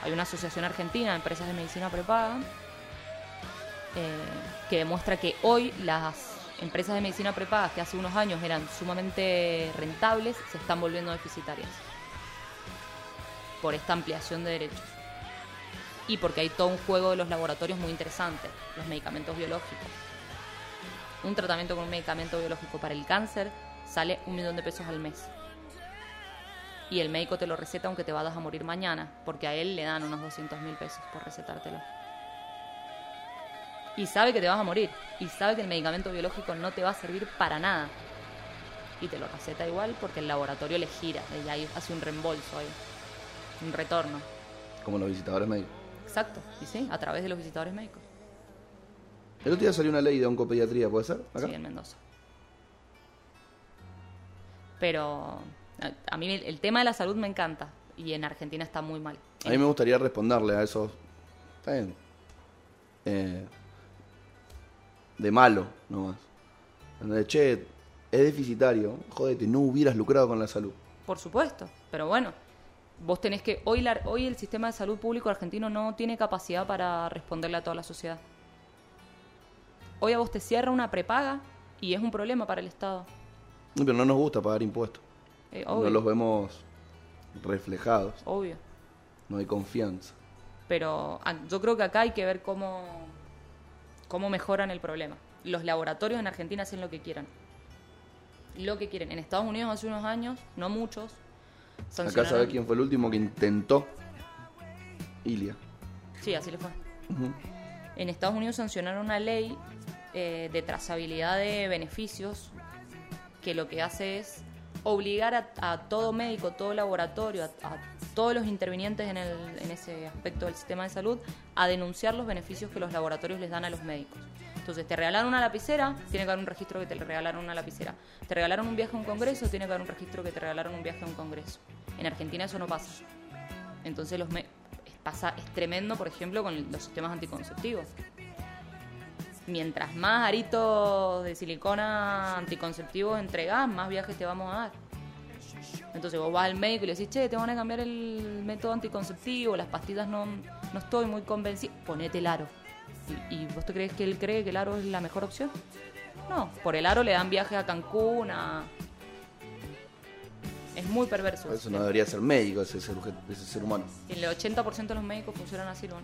hay una asociación argentina de empresas de medicina prepaga eh, que demuestra que hoy las empresas de medicina prepaga que hace unos años eran sumamente rentables se están volviendo deficitarias por esta ampliación de derechos y porque hay todo un juego de los laboratorios muy interesante, los medicamentos biológicos. Un tratamiento con un medicamento biológico para el cáncer sale un millón de pesos al mes. y el médico te lo receta aunque te vayas a morir mañana, porque a él le dan unos 200 mil pesos por recetártelo. Y sabe que te vas a morir, y sabe que el medicamento biológico no te va a servir para nada. Y te lo receta igual porque el laboratorio le gira, y ahí hace un reembolso ahí, un retorno. Como los visitadores médicos. Exacto, y sí, a través de los visitadores médicos. El otro día salió una ley de oncopediatría, ¿puede ser? ¿Acá? Sí, en Mendoza. Pero a, mí el, tema de la salud me encanta y en Argentina está muy mal. A mí me gustaría responderle a esos. Está bien. Eh, de malo, nomás. De, che, es deficitario. Jodete, no hubieras lucrado con la salud. Por supuesto, pero bueno, vos tenés que hoy la- hoy el sistema de salud público argentino no tiene capacidad para responderle a toda la sociedad. Hoy a vos te cierra una prepaga y es un problema para el Estado. Pero no nos gusta pagar impuestos. Eh, No los vemos reflejados. obvio. No hay confianza. Pero ah, yo creo que acá hay que ver cómo, cómo mejoran el problema. Los laboratorios en Argentina hacen lo que quieran. Lo que quieren. En Estados Unidos hace unos años, no muchos, Acá sancionaron... sabe quién fue el último que intentó. Ilia. Sí, así le fue. En Estados Unidos sancionaron una ley eh, de trazabilidad de beneficios que lo que hace es obligar a, todo médico, todo laboratorio, a, todos los intervinientes en ese aspecto del sistema de salud a denunciar los beneficios que los laboratorios les dan a los médicos. Entonces, te regalaron una lapicera, tiene que haber un registro que te regalaron una lapicera. Te regalaron un viaje a un congreso, tiene que haber un registro que te regalaron un viaje a un congreso. En Argentina eso no pasa. Entonces los me- pasa es tremendo, por ejemplo, con los sistemas anticonceptivos. Mientras más aritos de silicona anticonceptivos entregás, más viajes te vamos a dar. Entonces vos vas al médico y le decís, che, te van a cambiar el método anticonceptivo, las pastillas no, no estoy muy convencido. Ponete el aro. ¿Y, y vos te crees que él cree que el aro es la mejor opción? No, por el aro le dan viajes a Cancún, a... Es muy perverso. Eso no debería ser médico ese ser, ese ser humano. El 80% de los médicos funcionan así, ¿no?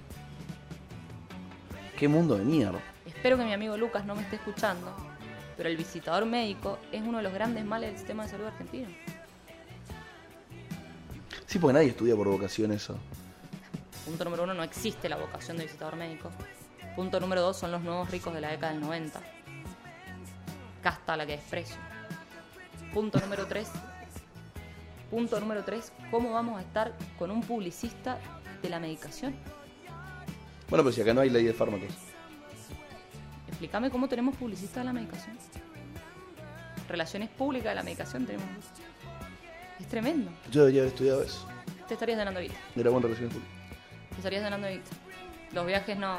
Qué mundo de mierda. Espero que mi amigo Lucas no me esté escuchando, pero el visitador médico es uno de los grandes males del sistema de salud argentino. Sí, porque nadie estudia por vocación eso. Punto número uno, no existe la vocación de visitador médico. Punto número dos, son los nuevos ricos de la década del 90. Casta la que desprecio. Punto número tres. Punto número tres, ¿cómo vamos a estar con un publicista de la medicación? Bueno, pero si acá no hay ley de fármacos. Explícame cómo tenemos publicista de la medicación. Relaciones públicas de la medicación tenemos. Es tremendo. Yo debería haber estudiado eso. Te estarías ganando guita. Era buena relaciones públicas. Te estarías ganando guita. Los viajes no.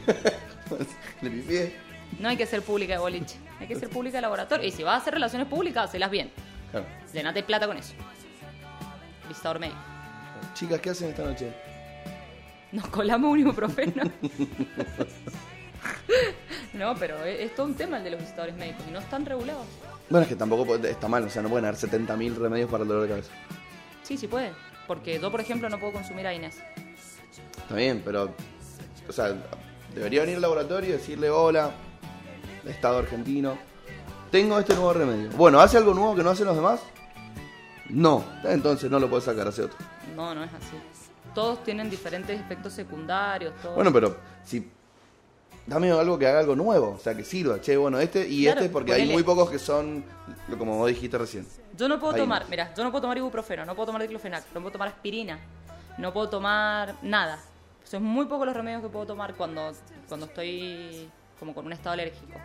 Le pifié. No hay que ser pública de boliche. Hay que ser pública de laboratorio. Y si vas a hacer relaciones públicas, hacelas bien. Claro. Llenate plata con eso. Visitador médico. Chicas, ¿qué hacen esta noche? Nos colamos un ibuprofeno. no, pero es, es todo un tema el de los visitadores médicos. Y no están regulados. Bueno, es que tampoco está mal, o sea, no pueden haber 70.000 remedios para el dolor de cabeza. Sí, sí puede. Porque yo, por ejemplo, no puedo consumir a Inés. Está bien, pero. O sea, debería venir al laboratorio y decirle: Hola, Estado argentino, tengo este nuevo remedio. Bueno, ¿hace algo nuevo que no hacen los demás? No, entonces no lo puedes sacar, hace otro. No, no es así. Todos tienen diferentes efectos secundarios. Todo. Bueno, pero si. Dame algo que haga algo nuevo, o sea, que sirva. Che, bueno, este y Claro, este, porque hay muy pocos que son, como vos dijiste recién. Yo no puedo Ahí tomar, mira, yo no puedo tomar ibuprofeno, no puedo tomar diclofenac, no puedo tomar aspirina, no puedo tomar nada. Son muy pocos los remedios que puedo tomar cuando, cuando estoy como con un estado alérgico.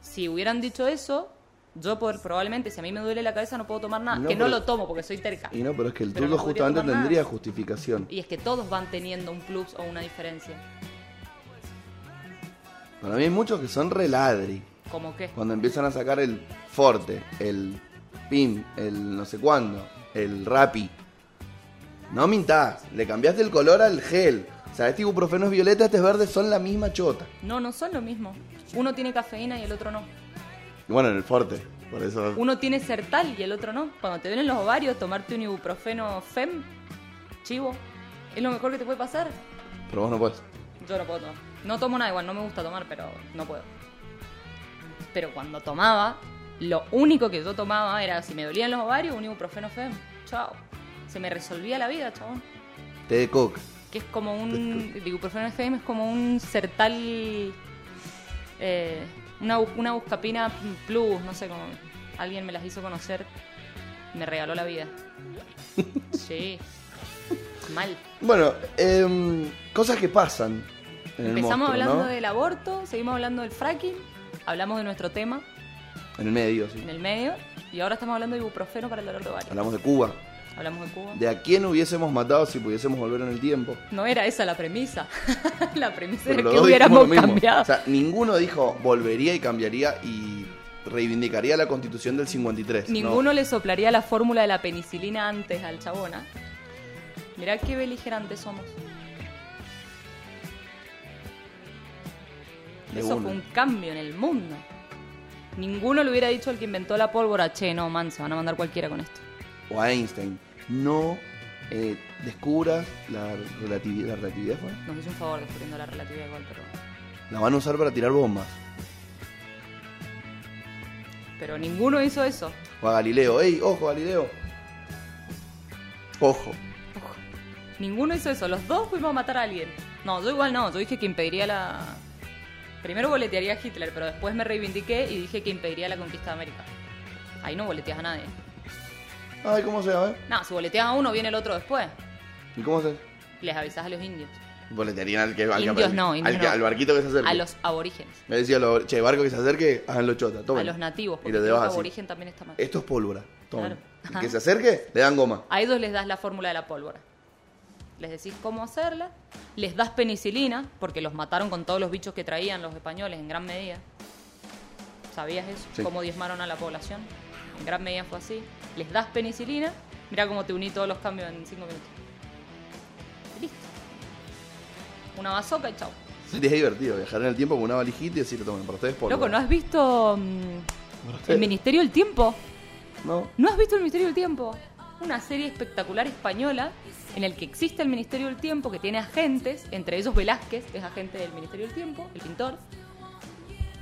Si hubieran dicho eso, yo por- probablemente, si a mí me duele la cabeza, no puedo tomar nada. No, que no lo tomo porque soy terca. Y no, pero es que el turco no justamente nada. tendría justificación. Y es que todos van teniendo un plus o una diferencia. Para mí hay muchos que son reladri. Como que, Cuando empiezan a sacar el Forte, el PIM, el no sé cuándo, el Rappi. No mintás, le cambiaste el color al gel. O sea, este ibuprofeno es violeta, este es verde, son la misma chota. no, no son lo mismo. Uno tiene cafeína y el otro no. Y bueno, en el Forte, por eso... Uno tiene sertal y el otro no. Cuando te duelen los ovarios, tomarte un ibuprofeno FEM, chivo, es lo mejor que te puede pasar. Pero vos no puedes. Yo no puedo tomar. No tomo nada igual, no me gusta tomar, pero no puedo. Pero cuando tomaba, Lo único que yo tomaba era, si me dolían los ovarios, un ibuprofeno FM. Chao. Se me resolvía la vida, chabón. Té de coca. Que es como un. El ibuprofeno FM es como un sertal. eh, una, una buscapina plus, no sé cómo. Alguien me las hizo conocer. Me regaló la vida. Sí. Mal. Bueno, em, cosas que pasan. En Empezamos monstruo, hablando ¿no? del aborto, seguimos hablando del fracking, hablamos de nuestro tema En el medio, sí. en el medio y ahora estamos hablando de ibuprofeno para el dolor de ovario. Hablamos de Cuba. Hablamos de Cuba. De a quién hubiésemos matado si pudiésemos volver en el tiempo. No era esa la premisa. la premisa Pero era que hubiéramos cambiado. O sea, ninguno dijo volvería y cambiaría y reivindicaría la constitución del 53. no. Ninguno le soplaría la fórmula de la penicilina antes al chabona. Mirá qué beligerantes somos. De Eso una. fue un cambio en el mundo. Ninguno le hubiera dicho al que inventó la pólvora, che, no, man, se van a mandar cualquiera con esto. O a Einstein. No eh, descubras la relatividad. ¿La relatividad fue? Nos hizo un favor descubriendo la relatividad igual, pero, La van a usar para tirar bombas. pero ninguno hizo eso. O a Galileo. ¡Ey, ojo, Galileo! Ojo. Ojo. Ninguno hizo eso. Los dos fuimos a matar a alguien. No, yo igual no. Yo dije que impediría la. Primero boletearía a Hitler, pero después me reivindiqué y dije que impediría la conquista de América. Ahí no boleteas a nadie. Ay, ¿cómo se llama? No, si boleteas a uno, viene el otro después. ¿Y cómo se Les avisas a los indios. Boletearían al que al, que- Indios no, al, indios que- no. al barquito que se acerque. A los aborígenes. Me decía, lo, che, barco que se acerque, háganlo chota. Tomen. A los nativos. Y Porque lo así. aborigen también está mal. Esto es pólvora. Tomen. Claro. El que se acerque, le dan goma. A ellos les das la fórmula de la pólvora. Les decís cómo hacerla. Les das penicilina, porque los mataron con todos los bichos que traían los españoles en gran medida. ¿Sabías eso? Sí. Cómo diezmaron a la población. En gran medida fue así. Les das penicilina. Mira cómo te uní todos los cambios en cinco minutos. Listo. Una bazooka y chao. Sería divertido viajar en el tiempo con una valijita y decir, tomen, para ustedes pólvora. Loco, ¿no has visto mm, el. Ministerio del Tiempo? No. ¿No has visto el Ministerio del Tiempo? Una serie espectacular española en el que existe el Ministerio del Tiempo, que tiene agentes, entre ellos Velázquez, que es agente del Ministerio del Tiempo, el pintor.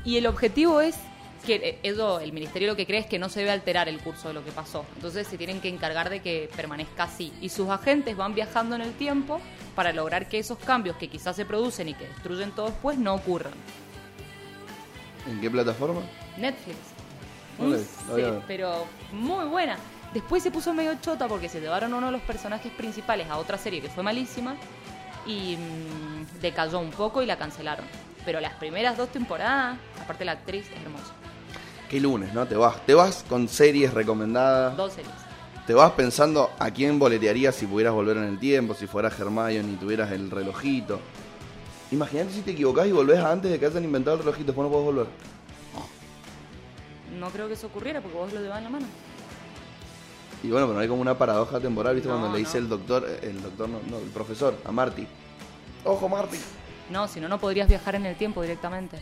Y el objetivo es que eh, eso, el ministerio lo que cree es que no se debe alterar el curso de lo que pasó. Entonces se tienen que encargar de que permanezca así. Y sus agentes van viajando en el tiempo para lograr que esos cambios que quizás se producen y que destruyen todo después no ocurran. ¿En qué plataforma? Netflix. Ver. pero muy buena. Después se puso medio chota porque se llevaron uno de los personajes principales a otra serie que fue malísima y mm, decayó un poco y la cancelaron. Pero las primeras dos temporadas, aparte la actriz es hermosa. ¿Qué lunes, no? Te vas, te vas con series recomendadas. Dos series. Te vas pensando a quién boletearías si pudieras volver en el tiempo, si fueras Hermione y tuvieras el relojito. Imagínate si te equivocás y volvés antes de que hayan inventado el relojito, después no podés volver. No creo que eso ocurriera porque vos lo llevas en la mano. Y bueno, pero no hay como una paradoja temporal, ¿viste? No, Cuando le dice no. el doctor, el doctor no, no, el profesor, a Marty. Ojo, Marty. No, si no, no podrías viajar en el tiempo directamente.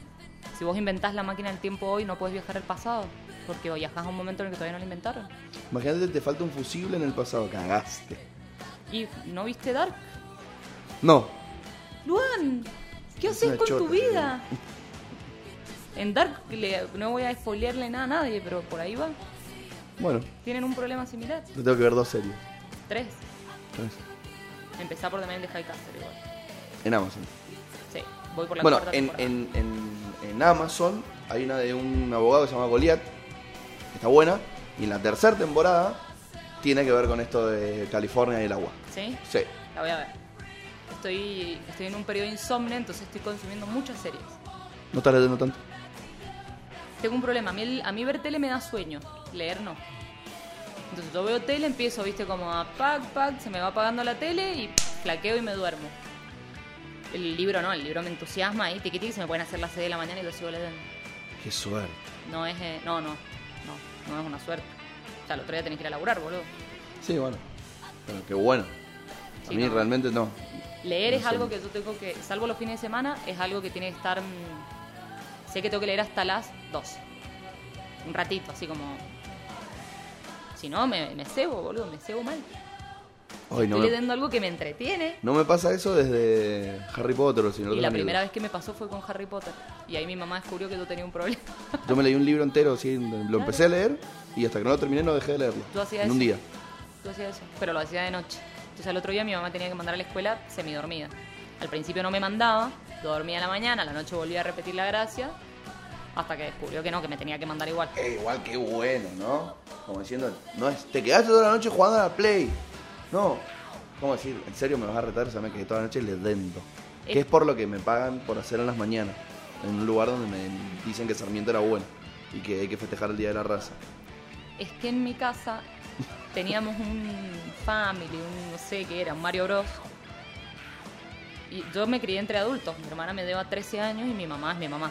Si vos inventás la máquina del tiempo hoy, no podés viajar al pasado. Porque viajás a un momento en el que todavía no la inventaron. Imagínate, te falta un fusible en el pasado, cagaste. ¿Y no viste Dark? No, Luan, ¿qué Es haces con tu vida? En Dark le- no voy a spoilearle nada a nadie, pero por ahí va. Bueno, Tienen un problema similar. yo tengo que ver dos series. Tres. Tres. Empezar por The Man de High Castle igual. En Amazon. Sí, voy por la Bueno, cuarta en, en, en, en Amazon hay una de un abogado que se llama Goliath, que está buena, y en la tercera temporada tiene que ver con esto de California y el agua. ¿Sí? Sí. La voy a ver. Estoy, estoy en un periodo de insomnio, entonces estoy consumiendo muchas series. No estás leyendo tanto. Tengo un problema. A mí, el- a mí ver tele me da sueño. Leer no. Entonces yo veo tele, empiezo, viste, como a pac, pac, se me va apagando la tele y flaqueo y me duermo. El libro no, el libro me entusiasma y tiqui tiqui, se me pueden hacer las 6 de la mañana y lo sigo leyendo. Qué suerte. No es, eh, no, no, no, no es una suerte. O sea, el otro día tenés que ir a laburar, boludo. Sí, bueno. Pero qué bueno. A Sí, mí no. realmente no. Leer No es sé. algo que yo tengo que, salvo los fines de semana, es algo que tiene que estar... mm, sé que tengo que leer hasta las 12. Un ratito, así como... Si no, me, me cebo, boludo, me cebo mal. No Estoy me- leyendo algo que me entretiene. No me pasa eso desde Harry Potter o Señor Y de la los primera Anillos. vez que me pasó fue con Harry Potter. Y ahí mi mamá descubrió que yo tenía un problema. Yo me leí un libro entero, así, lo empecé a leer y hasta que no lo terminé no dejé de leerlo. ¿Tú hacías en un eso? día. Yo hacía eso, pero lo hacía de noche. Entonces al otro día mi mamá tenía que mandar a la escuela semidormida. Al principio no me mandaba, yo dormía a la mañana, a la noche volvía a repetir la gracia, hasta que descubrió que no, que me tenía que mandar igual. Eh, igual qué bueno, ¿no? Como diciendo, no es, te quedaste toda la noche jugando a la Play. No. ¿Cómo decir? ¿En serio me vas a retar? O sea, me quedé toda la noche leyendo. Eh. Que es por lo que me pagan por hacer en las mañanas. En un lugar donde me dicen que Sarmiento era bueno. Y que hay que festejar el Día de la Raza. Es que en mi casa teníamos un family, un no sé qué era, un Mario Bros. Y yo me crié entre adultos. Mi hermana me lleva 13 años y mi mamá es mi mamá.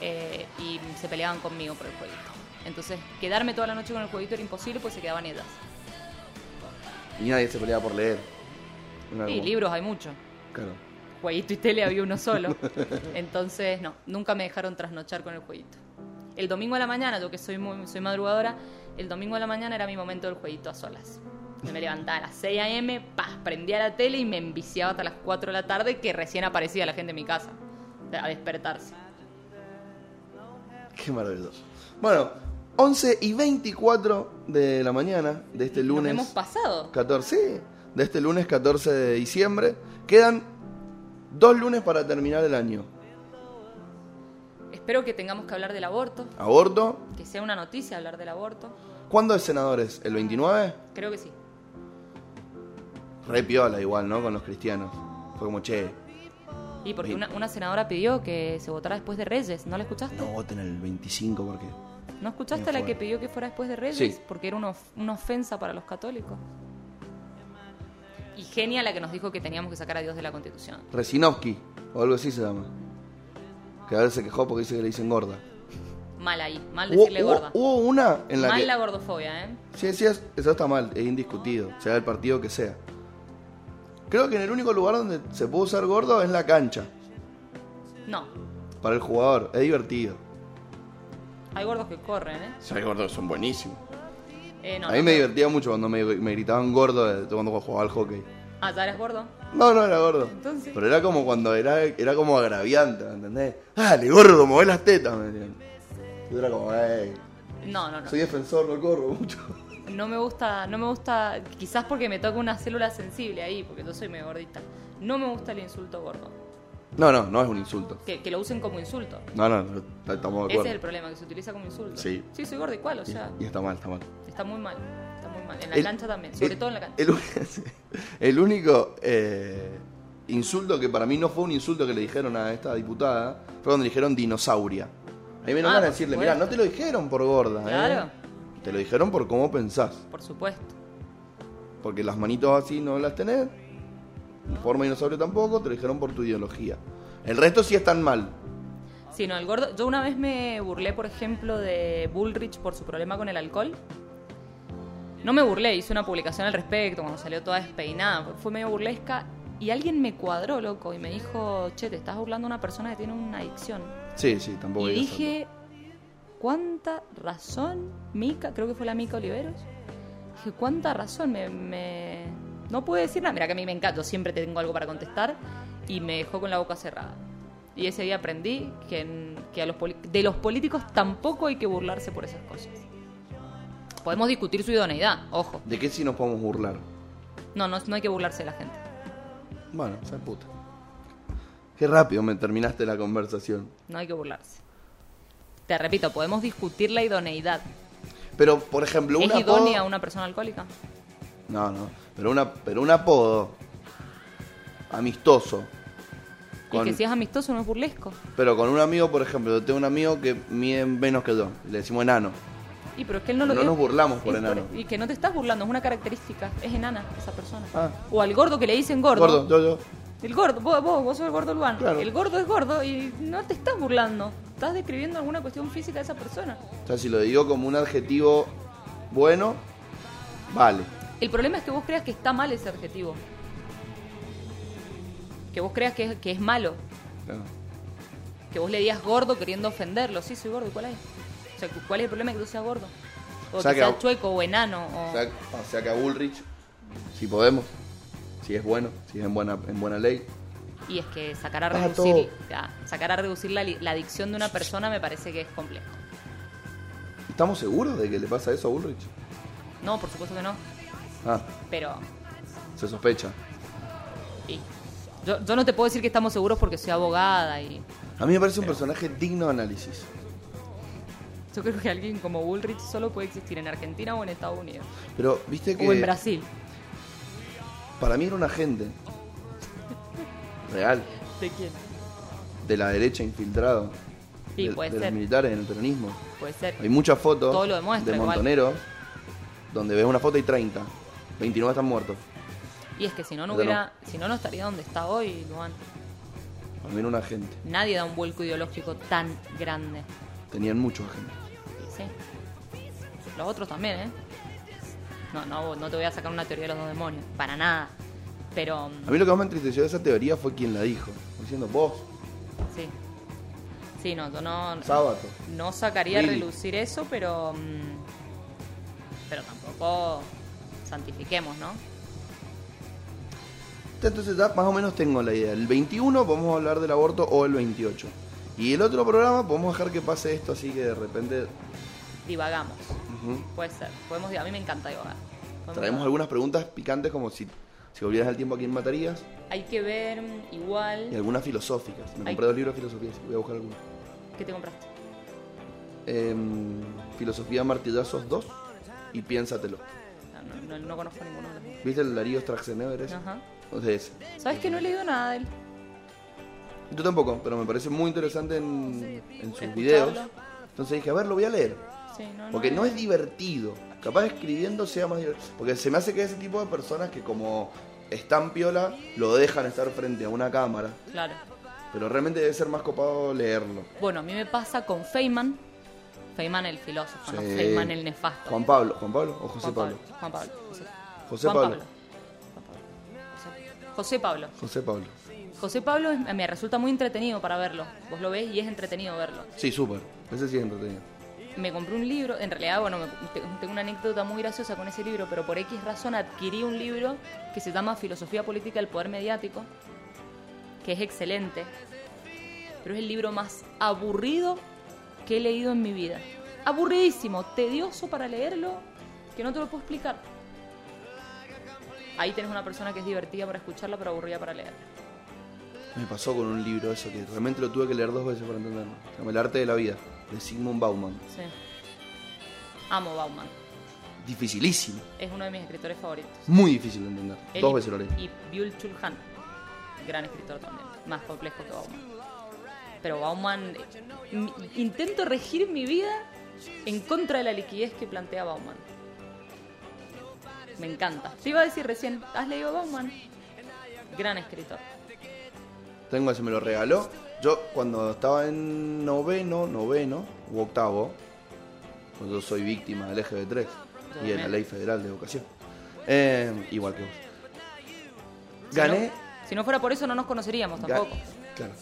Eh, y se peleaban conmigo por el jueguito. Entonces, quedarme toda la noche con el jueguito era imposible, pues se quedaban ellas. Y nadie se peleaba por leer. Era Y como- libros hay muchos. Claro. Jueguito y tele había uno solo. Entonces, no, nunca me dejaron trasnochar con el jueguito. El domingo a la mañana, yo que soy muy soy madrugadora, el domingo a la mañana era mi momento del jueguito a solas. Yo me levantaba a las 6 a.m., paz, prendía la tele y me enviciaba hasta las 4 de la tarde que recién aparecía la gente en mi casa. A despertarse. Qué maravilloso. Bueno, 11 y 24 de la mañana de este Nos lunes. hemos pasado. 14, sí, de este lunes 14 de diciembre. Quedan dos lunes para terminar el año. Espero que tengamos que hablar del aborto, Aborto. que sea una noticia hablar del aborto. ¿Cuándo es senadores? ¿El 29? Creo que sí. Re piola igual, ¿no? Con los cristianos. Fue como, che, Y porque una, una senadora pidió que se votara después de Reyes, ¿no la escuchaste? no voten el 25 porque... ¿No escuchaste la que pidió que fuera después de Reyes? Sí. Porque era una, of- una ofensa para los católicos. Y genia la que nos dijo que teníamos que sacar a Dios de la Constitución. Resinovsky, o algo así se llama. Que a veces se quejó porque dice que le dicen gorda. Mal ahí, mal decirle hubo- gorda. hubo una en la mal que... la gordofobia, ¿eh? Sí, sí, es- eso está mal, es indiscutido, sea el partido que sea. Creo que en el único lugar donde se puede usar gordo es la cancha, No, para el jugador, es divertido. hay gordos que corren, ¿eh? Sí, hay gordos son buenísimos. Eh, no, a mí no, me no. divertía mucho cuando me, me gritaban gordo cuando jugaba al hockey. Ah, ¿ya eres gordo? No, no era gordo. Entonces. Pero era como cuando era, era como agraviante, ¿me ¿entendés? Dale, gordo, mueve las tetas, me decían. Yo era como, "Ey, No, no, no. soy defensor, no corro mucho. No me gusta, no me gusta, quizás porque me toca una célula sensible ahí, porque yo soy medio gordita. No me gusta el insulto gordo. No, no, no es un insulto. Que, que lo usen como insulto. No, no, no, estamos de Ese acuerdo. es el problema, que se utiliza como insulto. Sí. Sí, soy gordo igual, o sea, y está mal, está mal. está muy mal. Está muy mal. En la El- cancha también, sobre el- todo en la cancha. El, el único eh, insulto que para mí no fue un insulto que le dijeron a esta diputada fue cuando le dijeron dinosauria. A mí me Ah, de por decirle, mira, no te lo dijeron por gorda, ¿eh? Te lo dijeron por cómo pensás. Por supuesto. Porque las manitos así no las tenés, en forma dinosaurio tampoco, te lo dijeron por tu ideología. El resto sí están mal. Sí, no, el gordo. Yo una vez me burlé, por ejemplo, de Bullrich por su problema con el alcohol. No me burlé, hice una publicación al respecto cuando salió toda despeinada. Fue medio burlesca. Y alguien me cuadró, loco, y me dijo, che, te estás burlando de una persona que tiene una adicción. Sí, sí, tampoco Y dije, ¿cuánta razón, Mica? Creo que fue la Mica Oliveros. Dije, ¿cuánta razón? Me, me- No pude decir nada. Mira que a mí me encanta, yo siempre tengo algo para contestar. Y me dejó con la boca cerrada. Y ese día aprendí que, en- que a los de los políticos tampoco hay que burlarse por esas cosas. Podemos discutir su idoneidad, ojo. ¿De qué sí nos podemos burlar? No, no, no hay que burlarse de la gente. Bueno, esa puta. Qué rápido me terminaste la conversación. No hay que burlarse. Te repito, podemos discutir la idoneidad. Pero, por ejemplo, un ¿Es apodo... idónea una persona alcohólica? No, no. Pero, una, pero un apodo amistoso. Y Con- que si es amistoso no es burlesco. Pero con un amigo, por ejemplo, yo tengo un amigo que mide menos que yo. Le decimos enano. Y pero es que él no lo No es- nos burlamos por enano. Y que no te estás burlando, es una característica. Es enana esa persona. Ah. O al gordo que le dicen gordo. Gordo, yo, yo. El gordo, vos, vos, vos sos el gordo Luan. Claro. El gordo es gordo y no te estás burlando. Estás describiendo alguna cuestión física de esa persona. O sea, si lo digo como un adjetivo bueno, vale. El problema es que vos creas que está mal ese adjetivo. Que vos creas que es, que es malo. Claro. Que vos le digas gordo queriendo ofenderlo. Sí, soy gordo. ¿Y cuál es? O sea, ¿cuál es el problema que tú seas gordo? O, O sea que que seas a- chueco o enano. O... O sea, o sea que a Bullrich, si podemos. Si es bueno, si es en buena, en buena ley. Y es que sacar a reducir, ya, sacar a reducir la, la adicción de una persona me parece que es complejo. ¿Estamos seguros de que le pasa eso a Bullrich? No, por supuesto que no. Ah, Pero se sospecha. yo no te puedo decir que estamos seguros porque soy abogada y A mí me parece un personaje digno de análisis. yo creo que alguien como Bullrich solo puede existir en Argentina o en Estados Unidos. Pero, viste que O en Brasil. Para mí era un agente real ¿De quién? de la derecha infiltrado. Sí, de, puede de ser. los militares en el peronismo. Puede ser. Hay muchas fotos Todo lo demuestra de montoneros donde ves una foto y 30. 29 están muertos. Y es que si no, no hubiera, si no, no estaría donde está hoy, Luan. Para mí era un agente. Nadie da un vuelco ideológico tan grande. Tenían muchos agentes. Sí. Los otros también, ¿eh? No, no, no te voy a sacar una teoría de los dos demonios. Para nada. Pero, A mí lo que más me entristeció de esa teoría fue quien la dijo. Diciendo, vos, sí. Sí, no, yo no, sábado. no sacaría a relucir eso, pero. mm, Pero tampoco santifiquemos, ¿no? Entonces ya más o menos tengo la idea. El 21 podemos hablar del aborto o el 28. Y el otro programa podemos dejar que pase esto así que de repente Divagamos. Puede ser. Podemos, a mí me encanta divagar. Podemos traemos divagar. algunas preguntas picantes como si, si volvieras al tiempo a quién matarías Hay que ver mm, y igual. algunas filosóficas. Me Hay- compré dos libros de filosofía, así que voy a buscar algunos. ¿Qué te compraste? Em, filosofía Martillazos 2 y Piénsatelo. No, no, no- no conozco ninguno de los. ¿Viste el Darío Straxenever ese? Ajá. Entonces, ¿Sabes que no he leído nada de él? yo tampoco, pero me parece muy interesante en, en sus videos. Entonces dije, a ver, lo voy a leer. Sí, no, Porque no, no es divertido. Capaz escribiendo sea más divertido. Porque se me hace que ese tipo de personas que como están piola, lo dejan estar frente a una cámara. Claro. Pero realmente debe ser más copado leerlo. Bueno, a mí me pasa con Feynman. Feynman el filósofo, no Sí. Feynman el nefasto. Juan Pablo, Juan Pablo o José Juan Pablo. Juan Pablo. José, José Juan Pablo. Juan Pablo. José- José Pablo. José Pablo. José Pablo es- me resulta muy entretenido para verlo. Vos lo ves y es entretenido verlo. Sí, súper. Ese sí es entretenido. Me compré un libro, en realidad, bueno, me- te- tengo una anécdota muy graciosa con ese libro, pero por X razón adquirí un libro que se llama Filosofía Política del Poder Mediático, que es excelente, pero es el libro más aburrido que he leído en mi vida. Aburridísimo, tedioso para leerlo, que no te lo puedo explicar. Ahí tenés una persona que es divertida para escucharla, pero aburrida para leer. Me pasó con un libro eso que realmente lo tuve que leer dos veces para entenderlo. Llama El arte de la vida, de Sigmund Bauman. Sí. Amo Bauman. Dificilísimo. Es uno de mis escritores favoritos. Muy difícil de entender. Él Dos veces lo leí. Y Byul Chul Han, gran escritor también, más complejo que Bauman. Pero Bauman, intento regir mi vida en contra de la liquidez que plantea Bauman. Me encanta. Te iba a decir recién, ¿has leído Bauman? Gran escritor. Tengo ese, me lo regaló. Yo cuando estaba en noveno, noveno u octavo, pues yo soy víctima del EGB3 y de la ley federal de educación. Eh, igual que vos. Si Gané, no- si no fuera por eso no nos conoceríamos tampoco. claro.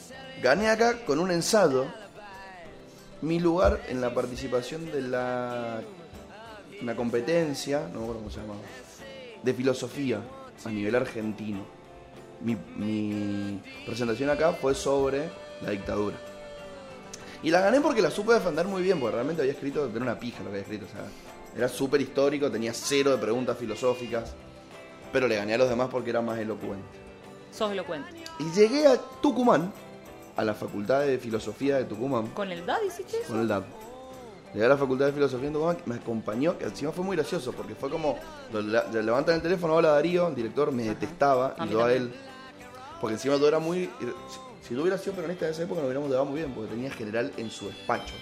Gané acá con un ensayo mi lugar en la participación de la una competencia, no me acuerdo cómo se llamaba, de filosofía a nivel argentino. Mi, mi presentación acá fue sobre la dictadura. Y la gané porque la supe defender muy bien, porque realmente había escrito, era una pija lo que había escrito, o sea, era súper histórico, tenía cero de preguntas filosóficas, pero le gané a los demás porque era más elocuente. Sos elocuente. Y llegué a Tucumán, a la Facultad de Filosofía de Tucumán, ¿Con el DAD hiciste eso? con el DAP. Llegué a la Facultad de Filosofía en Tucumán, me acompañó, que encima fue muy gracioso, porque fue como, le levantan el teléfono, hola Darío, el director me detestaba, A y yo a él, porque encima todo era muy, si, si yo hubiera sido peronista de esa época, nos hubiéramos llevado muy bien, porque tenía general en su despacho.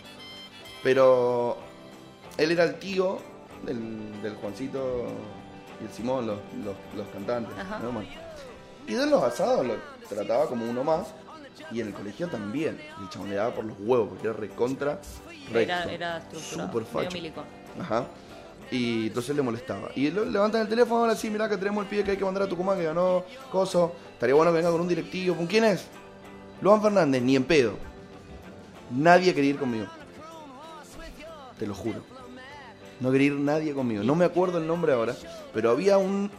Pero él era el tío del, del Juancito y el Simón, los, los, los cantantes. Y de los asados lo trataba como uno más. Y en el colegio también. El chabón le daba por los huevos, porque era recontra. Era, era Súper facho. Ajá. Y entonces le molestaba. Y lo- levantan el teléfono, ahora sí, mirá que tenemos el pibe que hay que mandar a Tucumán, que ganó Coso. Estaría bueno que venga con un directivo. ¿Con quién es? Luan Fernández, ni en pedo. Nadie quería ir conmigo. Te lo juro. No quería ir nadie conmigo. No me acuerdo el nombre ahora, pero había un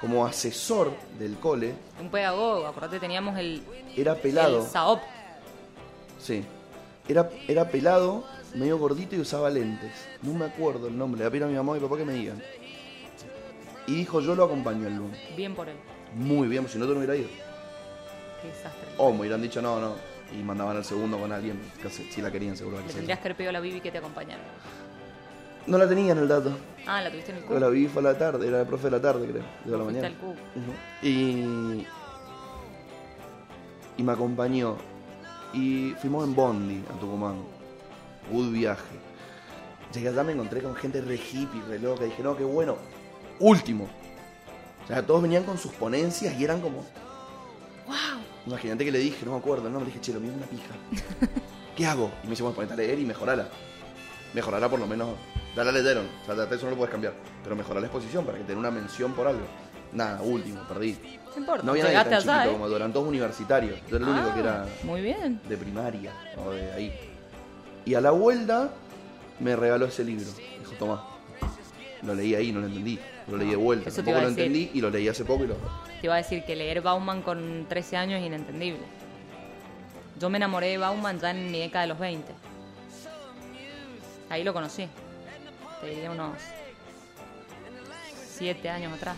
como asesor del cole, Un pedagogo, acordate, teníamos el, era pelado. el SAOP. Sí. Era, era pelado, medio gordito y usaba lentes. No me acuerdo el nombre. Le voy a mi mamá y mi papá que me digan. Y dijo, yo lo acompaño al lunes. Bien por él. Muy bien, si no te no hubiera ido. Qué desastre. O me hubieran dicho no, no. Y mandaban al segundo con alguien, que si la querían seguro. que Le tendrías que haber pedido a la Bibi que te acompañara. No la tenía en el dato. Ah, la tuviste en el Yo cubo. la vi fue a la tarde, era el profe de la tarde, creo. De la mañana. al. Y. Y me acompañó. Y fuimos en Bondi a Tucumán. Good viaje. Llegué allá, me encontré con gente re hippie, re loca. Dije, no, qué bueno. Último. O sea, todos venían con sus ponencias y eran como. ¡Wow! Imagínate que le dije, no me acuerdo nombre, le dije, che, lo mío es una pija. ¿Qué hago? Y me dice, bueno, ponete a leer y mejorala. Mejorala por lo menos. Dale a leyeron. O sea, eso no lo puedes cambiar. Pero mejorar la exposición para que tenga una mención por algo. Nada, último, perdí. No importa. No había nadie tan allá, chiquito ¿eh? como eran todos universitarios. Yo era el único Ah, que era Muy bien. de primaria o de ahí. Y a la vuelta me regaló ese libro. Dijo, toma. Lo leí ahí, no lo entendí. Lo leí de vuelta. Tampoco lo entendí y lo leí hace poco y lo. Te iba a decir que leer Bauman con 13 años es inentendible. Yo me enamoré de Bauman ya en mi década de los 20. Ahí lo conocí. Te diría unos 7 años atrás.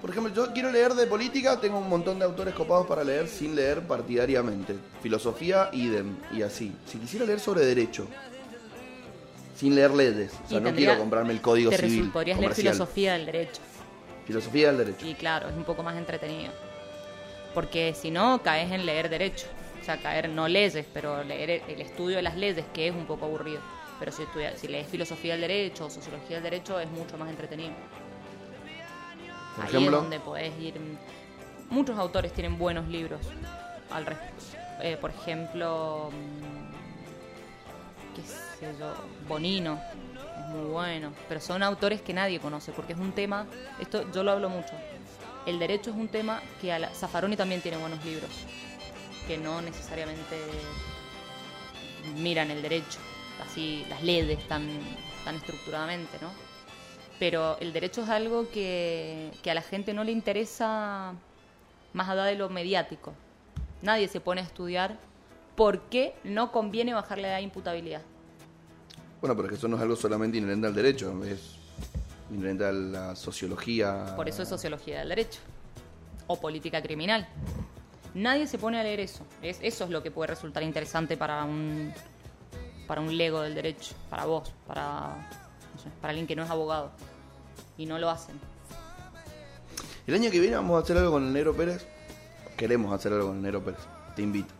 Por ejemplo, yo quiero leer de política, tengo un montón de autores copados para leer sin leer partidariamente. Filosofía, idem, y así. Si quisiera leer sobre derecho, sin leer leyes, o sea, no quiero comprarme el código Te civil. podrías leer comercial. filosofía del derecho. Filosofía del derecho. Y claro, es un poco más entretenido. Porque si no, caes en leer derecho. O sea, caer no leyes, pero leer el estudio de las leyes, que es un poco aburrido. Pero si, estudia- si lees filosofía del derecho o sociología del derecho, es mucho más entretenido. Por Ahí ejemplo, es donde podés ir. Muchos autores tienen buenos libros al respecto. Eh, por ejemplo, mm, qué sé yo, Bonino muy bueno. Pero son autores que nadie conoce porque es un tema. Esto yo lo hablo mucho. El derecho es un tema que a la, Zaffaroni también tiene buenos libros que no necesariamente miran el derecho, así las leyes tan, tan estructuradamente, ¿no? Pero el derecho es algo que, que a la gente no le interesa más allá de lo mediático. Nadie se pone a estudiar por qué no conviene bajarle la imputabilidad. Bueno, pero es que eso no es algo solamente inherente al derecho, es inherente a la sociología. Por eso es sociología del derecho. O política criminal. Nadie se pone a leer eso. Es, eso es lo que puede resultar interesante para un, para un lego del derecho, para vos, para, no sé, para alguien que no es abogado. Y no lo hacen. El año que viene vamos a hacer algo con el Negro Pérez. Queremos hacer algo con el Negro Pérez. Te invito.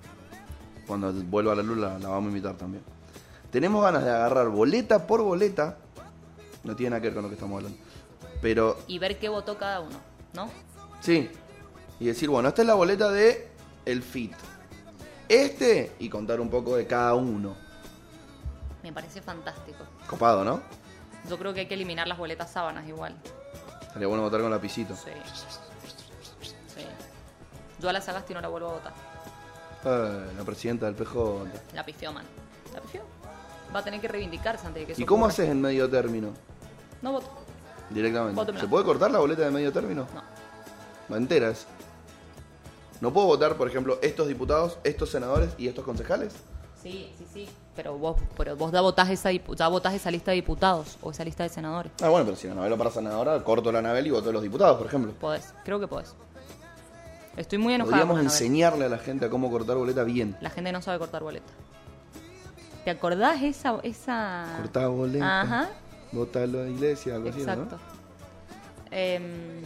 Cuando vuelva a la luz la, la vamos a invitar también. Tenemos ganas de agarrar boleta por boleta. No tiene nada que ver con lo que estamos hablando. Pero Y ver qué votó cada uno, ¿no? sí. Y decir, bueno, esta es la boleta de el FIT. Este y contar un poco de cada uno. Me parece fantástico. Copado, ¿no? Yo creo que hay que eliminar las boletas sábanas igual. Sería bueno votar con lapicito. Sí. Sí. Yo a la Sagasti no la vuelvo a votar. Eh, la presidenta del PJ. La pifió, man. La pifió. Va a tener que reivindicarse antes de que ¿Y eso cómo ocurra. haces en medio término? No voto. Directamente. Voto ¿Se puede cortar la boleta de medio término? No. No enteras. ¿No puedo votar, por ejemplo, estos diputados, estos senadores y estos concejales? Sí, sí, sí. Pero vos, pero vos ya votás, esa, ya votás esa lista de diputados o esa lista de senadores. Ah, bueno, pero si la novela para senadora, corto la Anabel y voto a los diputados, por ejemplo. Podés, creo que podés. Estoy muy enojada. Podríamos enseñarle a la gente a cómo cortar boleta bien. La gente no sabe cortar boleta. ¿Te acordás esa... esa... Cortar boleta. Ajá. Votalo a la iglesia, algo Exacto. así, Em,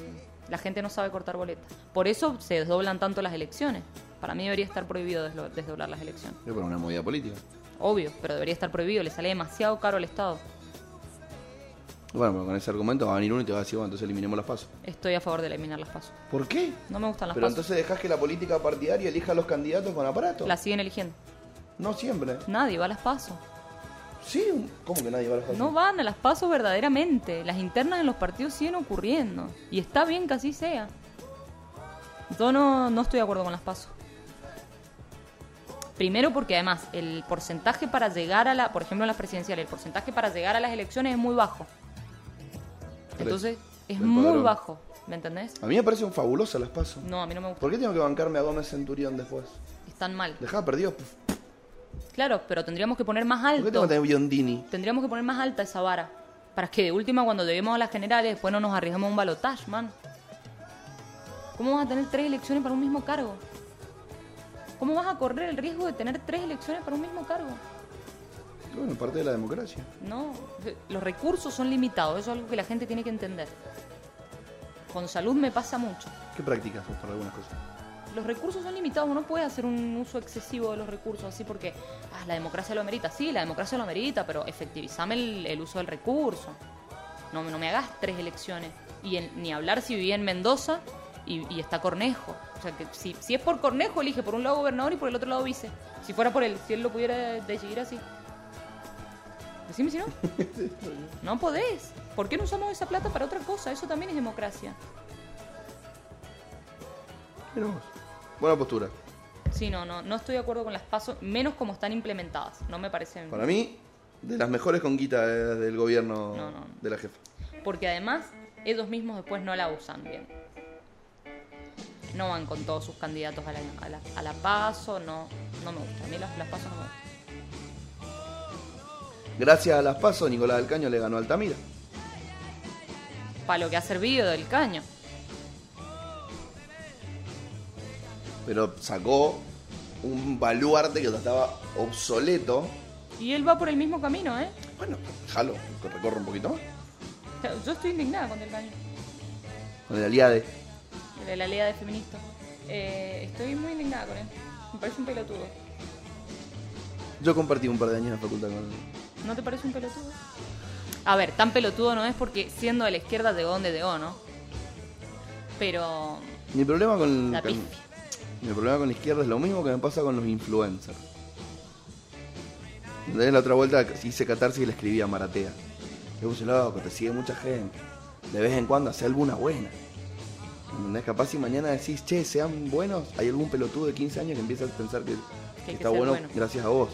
la gente no sabe cortar boleta. Por eso se desdoblan tanto las elecciones. Para mí debería estar prohibido desdoblar las elecciones. ¿no? Pero una movida política. Obvio, pero debería estar prohibido. Le sale demasiado caro al Estado. Bueno, pero con ese argumento va a venir uno y te va a decir, bueno, entonces eliminemos las pasos. Estoy a favor de eliminar las pasos. ¿Por qué? No me gustan las Pero pasos. entonces dejas que la política partidaria elija a los candidatos con aparato. Las siguen eligiendo. No siempre. Nadie va a las pasos. Sí, ¿cómo que nadie va a las pasos? No van a las pasos verdaderamente. Las internas en los partidos siguen ocurriendo. Y está bien que así sea. Yo no, no estoy de acuerdo con las pasos. Primero porque además el porcentaje para llegar a la, por ejemplo en las presidenciales, el porcentaje para llegar a las elecciones es muy bajo. Entonces es muy padrón. bajo. ¿Me entendés? A mí me parecen fabulosas las pasos. No, a mí no me gusta. ¿Por qué tengo que bancarme a Gómez Centurión después? Están mal. Dejá perdido. Claro, pero tendríamos que poner más ¿Por qué tengo alto. que tener Biondini? Tendríamos que poner más alta esa vara. Para que de última, cuando lleguemos a las generales, después no nos arriesgamos a un balotaje, man. ¿Cómo vas a tener tres elecciones para un mismo cargo? ¿Cómo vas a correr el riesgo de tener tres elecciones para un mismo cargo? Bueno, parte de la democracia. No, los recursos son limitados, eso es algo que la gente tiene que entender. Con salud me pasa mucho. ¿Qué practicas vos para algunas cosas? Los recursos son limitados, uno puede hacer un uso excesivo de los recursos así porque ah, la democracia lo amerita. Sí, la democracia lo amerita, pero efectivizame el, el uso del recurso. No, no me hagas tres elecciones. Y en- ni hablar si vivía en Mendoza y, y está Cornejo. O sea, que si, si es por Cornejo, elige por un lado gobernador y por el otro lado vice. Si fuera por él, si él lo pudiera decidir así. Decime si no. No podés. ¿Por qué no usamos esa plata para otra cosa? Eso también es democracia. Vos. Buena postura. Sí, no, no, no estoy de acuerdo con las pasos, menos como están implementadas. No me parecen. Para mí, de las mejores conquitas eh, del gobierno No, no. de la jefa. Porque además, ellos mismos después no la usan bien. No van con todos sus candidatos a la, a la, a la paso, no, no me gusta. A mí las, las pasos no me gustan. Gracias a las pasos, Nicolás del Caño le ganó a Altamira. Para lo que ha servido del caño. Pero sacó un baluarte que estaba obsoleto. Y él va por el mismo camino, ¿eh? Bueno, déjalo, que recorra un poquito más. O Yo estoy indignada con el caño. Con el aliade. De la ley de feministas. Eh, estoy muy indignada con él. Me parece un pelotudo. Yo compartí un par de años en la facultad con él. ¿No te parece un pelotudo? A ver, tan pelotudo no es porque siendo de la izquierda llegó donde llegó, ¿no? Pero Mi problema con, La pifia. Mi problema con la izquierda es lo mismo que me pasa con los influencers. De la otra vuelta hice catarsis y le escribí a Maratea. Le puse loco, te sigue mucha gente. De vez en cuando hace alguna buena. ¿Entendés? Capaz si mañana decís, che, sean buenos, hay algún pelotudo de 15 años que empieza a pensar que, hay que que está bueno. gracias a vos.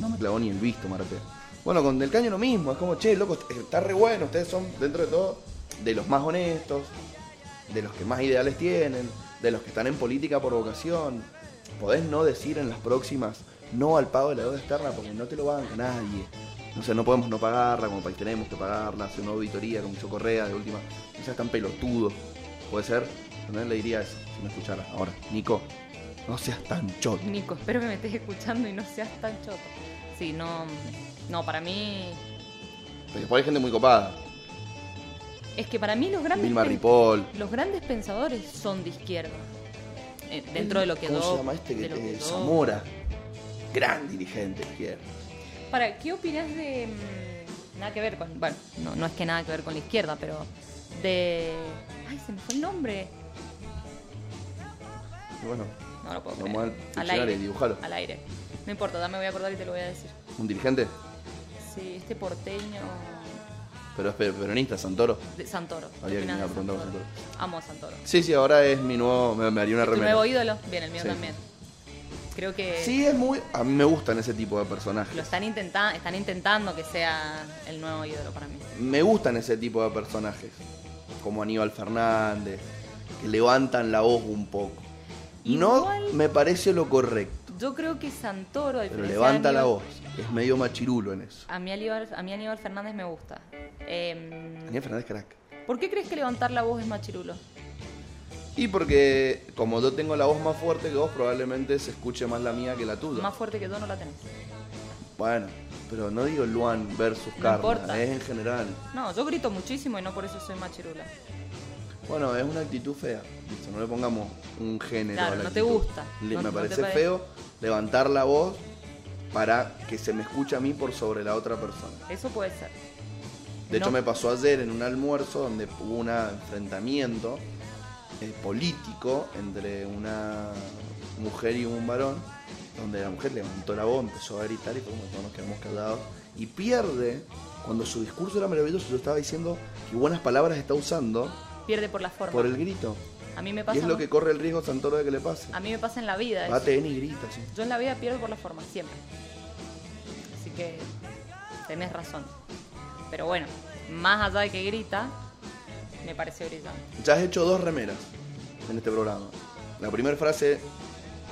No me clavó ni el visto, Maratea. Bueno, con Del Caño lo mismo, es como, che, loco, está re bueno, ustedes son, dentro de todo, de los más honestos, de los que más ideales tienen, de los que están en política por vocación. Podés no decir en las próximas no al pago de la deuda externa porque no te lo banca nadie. No sé, no podemos no pagarla, como país tenemos que pagarla, hacer una auditoría con mucho correa de última. No seas tan pelotudo. Puede ser, también le diría eso, si me escuchara. Ahora, Nico, no seas tan choto. Nico, espero que me estés escuchando y no seas tan choto. Sí, no, no, para mí Porque después hay gente muy copada. Es que para mí los grandes Vilma pen- Ripoll. los grandes pensadores son de izquierda. Eh, dentro de lo que ¿Cómo do- se llama este? que Eh, Zamora. Gran dirigente izquierda. Para, ¿qué opinas de mm, nada que ver con, bueno, no, no es que nada que ver con la izquierda, pero de ay, se me fue el nombre. Bueno, No lo puedo creer. al diccionario y dibujalo. Al aire. No importa, dame voy a acordar y te lo voy a decir. un dirigente, Sí, este porteño pero es pe- peronista, Santoro. de Santoro. ¿Qué Habría que Santoro? Santoro. Amo a Santoro. Sí, sí, ahora es mi nuevo. Me, me haría una ¿Tu remera. nuevo ídolo? Bien, el mío Sí. también. Creo que Sí, es muy. A mí me gustan ese tipo de personajes. lo están intentando, están intentando que sea el nuevo ídolo para mí. Me gustan ese tipo de personajes. Como Aníbal Fernández, que levantan la voz un poco. No me parece lo correcto, Yo creo que Santoro, pero de levanta la voz. Es medio machirulo en eso. A mí Aníbal, a mí Aníbal Fernández me gusta. Em, Aníbal Fernández, crack. ¿Por qué crees que levantar la voz es machirulo? Y porque, como yo tengo la voz más fuerte que vos, probablemente se escuche más la mía que la tuya. Más fuerte que yo no la tenés. Bueno, pero no digo Luan versus No Carla, es en general. No, yo grito muchísimo y no por eso soy machirula. Bueno, es una actitud fea. Listo, no le pongamos un género Claro, a la no te gusta. Le- No- me no parece. feo levantar la voz para que se me escuche a mí por sobre la otra persona. Eso puede ser. De hecho, me pasó ayer en un almuerzo donde hubo un enfrentamiento eh, político entre una mujer y un varón, donde la mujer levantó la voz, empezó a gritar y fue como todos nos quedamos callados. Y pierde, cuando su discurso era maravilloso, yo estaba diciendo que buenas palabras está usando Pierde por la forma. por el grito. A mí me Y pasa. es lo que corre el riesgo Santoro de que le pase. A mí me pasa en la vida. Bate y grita, sí. Yo en la vida pierdo por la forma, siempre. Así que tenés razón. Pero bueno, más allá de que grita, Me parece brillante. Ya has hecho dos remeras en este programa. La primera frase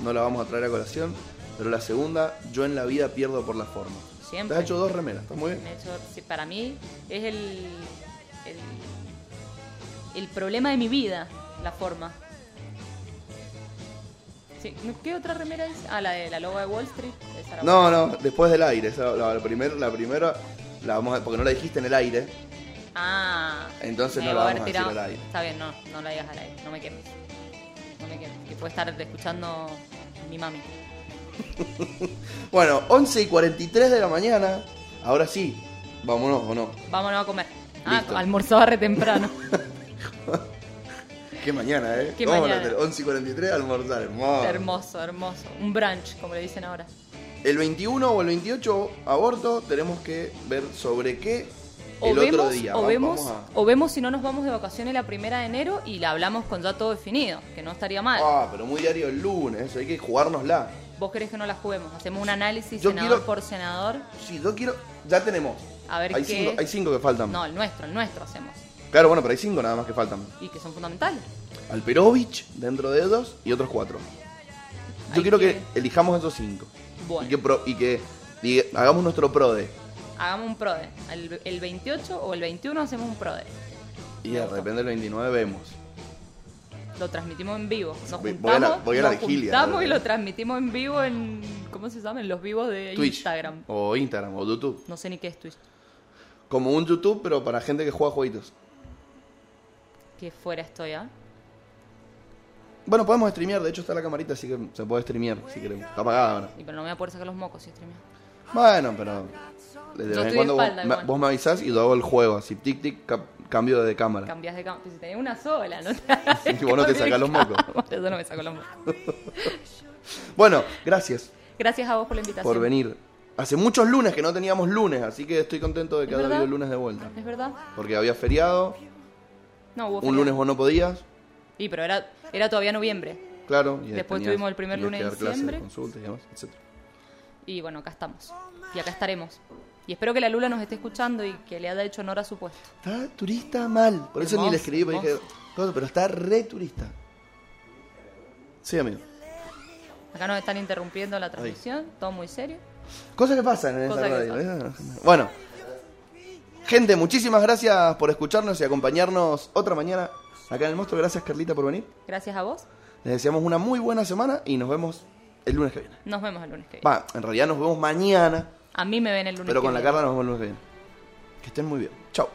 no la vamos a traer a colación, pero la segunda, yo en la vida pierdo por la forma. Te Siempre. has hecho dos remeras, está muy bien. Me he hecho- sí, para mí es el, el, el problema de mi vida, la forma. Sí, ¿Qué otra remera es? Ah, la de la logo de Wall Street. No, no, después del aire. la primera la vamos a, porque no la dijiste en el aire. Ah. Entonces no la vamos a decir al aire. Está bien, no, no la digas al aire. No me quemes. No me quemes. Que puede estar escuchando mi mami. Bueno, 11 y 43 de la mañana. Ahora sí, vámonos o no. Vámonos a comer. Ah, almorzaba re temprano. Qué mañana, ¿eh? Qué Vamos a mañana. meter 11 y 43 a almorzar, hermoso. hermoso, hermoso. Un brunch, como le dicen ahora. El 21 o el 28 aborto tenemos que ver sobre qué O el vemos, otro día. o Va- vemos, vamos a- o vemos si no nos vamos de vacaciones la primera de enero y la hablamos con ya todo definido, que no estaría mal. Ah, pero muy diario el lunes, hay que jugárnosla. Vos querés que no la juguemos, hacemos un análisis Yo senador quiero- por senador, Sí, yo quiero. Ya tenemos. a ver hay, qué... cinco, hay cinco que faltan. No, el nuestro, el nuestro hacemos. Claro, bueno, pero hay cinco nada más que faltan. Y que son fundamentales. Alperovich dentro de dos y otros cuatro. Yo Hay quiero que... que- elijamos esos cinco. Bueno. Y que, pro- y que diga- hagamos nuestro PRODE. Hagamos un PRODE. El, el 28 o el 21 hacemos un PRODE. Y de repente el 29 vemos. Lo transmitimos en vivo. Nos Voy- juntamos, voy a la- voy a la nos vigilia, y lo transmitimos en vivo en... ¿Cómo se llama? En los vivos de Twitch. Instagram. O Instagram o YouTube. No sé ni qué es Twitch. Como un YouTube, pero para gente que juega jueguitos. Que fuera estoy, ¿ah? Bueno, podemos streamear, de hecho está la camarita, así que se puede streamear si queremos. Está apagada ahora. Y pero no me voy a poder sacar los mocos si streameo. Bueno, pero. De vez estoy en de cuando vos, espalda me- igual. vos me avisás y yo hago el juego, así tic tic, cap- cambio de cámara. Cambias de cámara. Si tenés una sola, no te hagas Y vos no te sacás los mocos. Yo no me saco los mocos. Bueno, gracias Gracias a vos por la invitación. por venir. Hace muchos lunes que no teníamos lunes, así que estoy contento de que ¿Es haya verdad? habido lunes de vuelta. ¿Es verdad? Porque había feriado, No, hubo un feriado. lunes vos no podías, Y pero era, era todavía noviembre. claro. Y Después tenías- tuvimos el primer lunes de clases, diciembre. consultas y demás, etc. Y bueno, acá estamos. Y acá estaremos. Y espero que la Lula nos esté escuchando y que le haya hecho honor a su puesto. Está turista mal. Por eso ni le escribí, porque dije, hermoso. "Cosa, pero está re turista. Sí, amigo. Acá nos están interrumpiendo la transmisión, todo muy serio. Cosas que pasan en esta Cosas que radio. ¿eh? Bueno, gente, muchísimas gracias por escucharnos y acompañarnos otra mañana acá en el monstruo. Gracias, Carlita, por venir. Gracias a vos. Les deseamos una muy buena semana y nos vemos el lunes que viene. Nos vemos el lunes que viene. Va, en realidad nos vemos mañana, A mí me ven el lunes pero que con la. Carla nos vemos el lunes que viene. Que estén muy bien. Chao.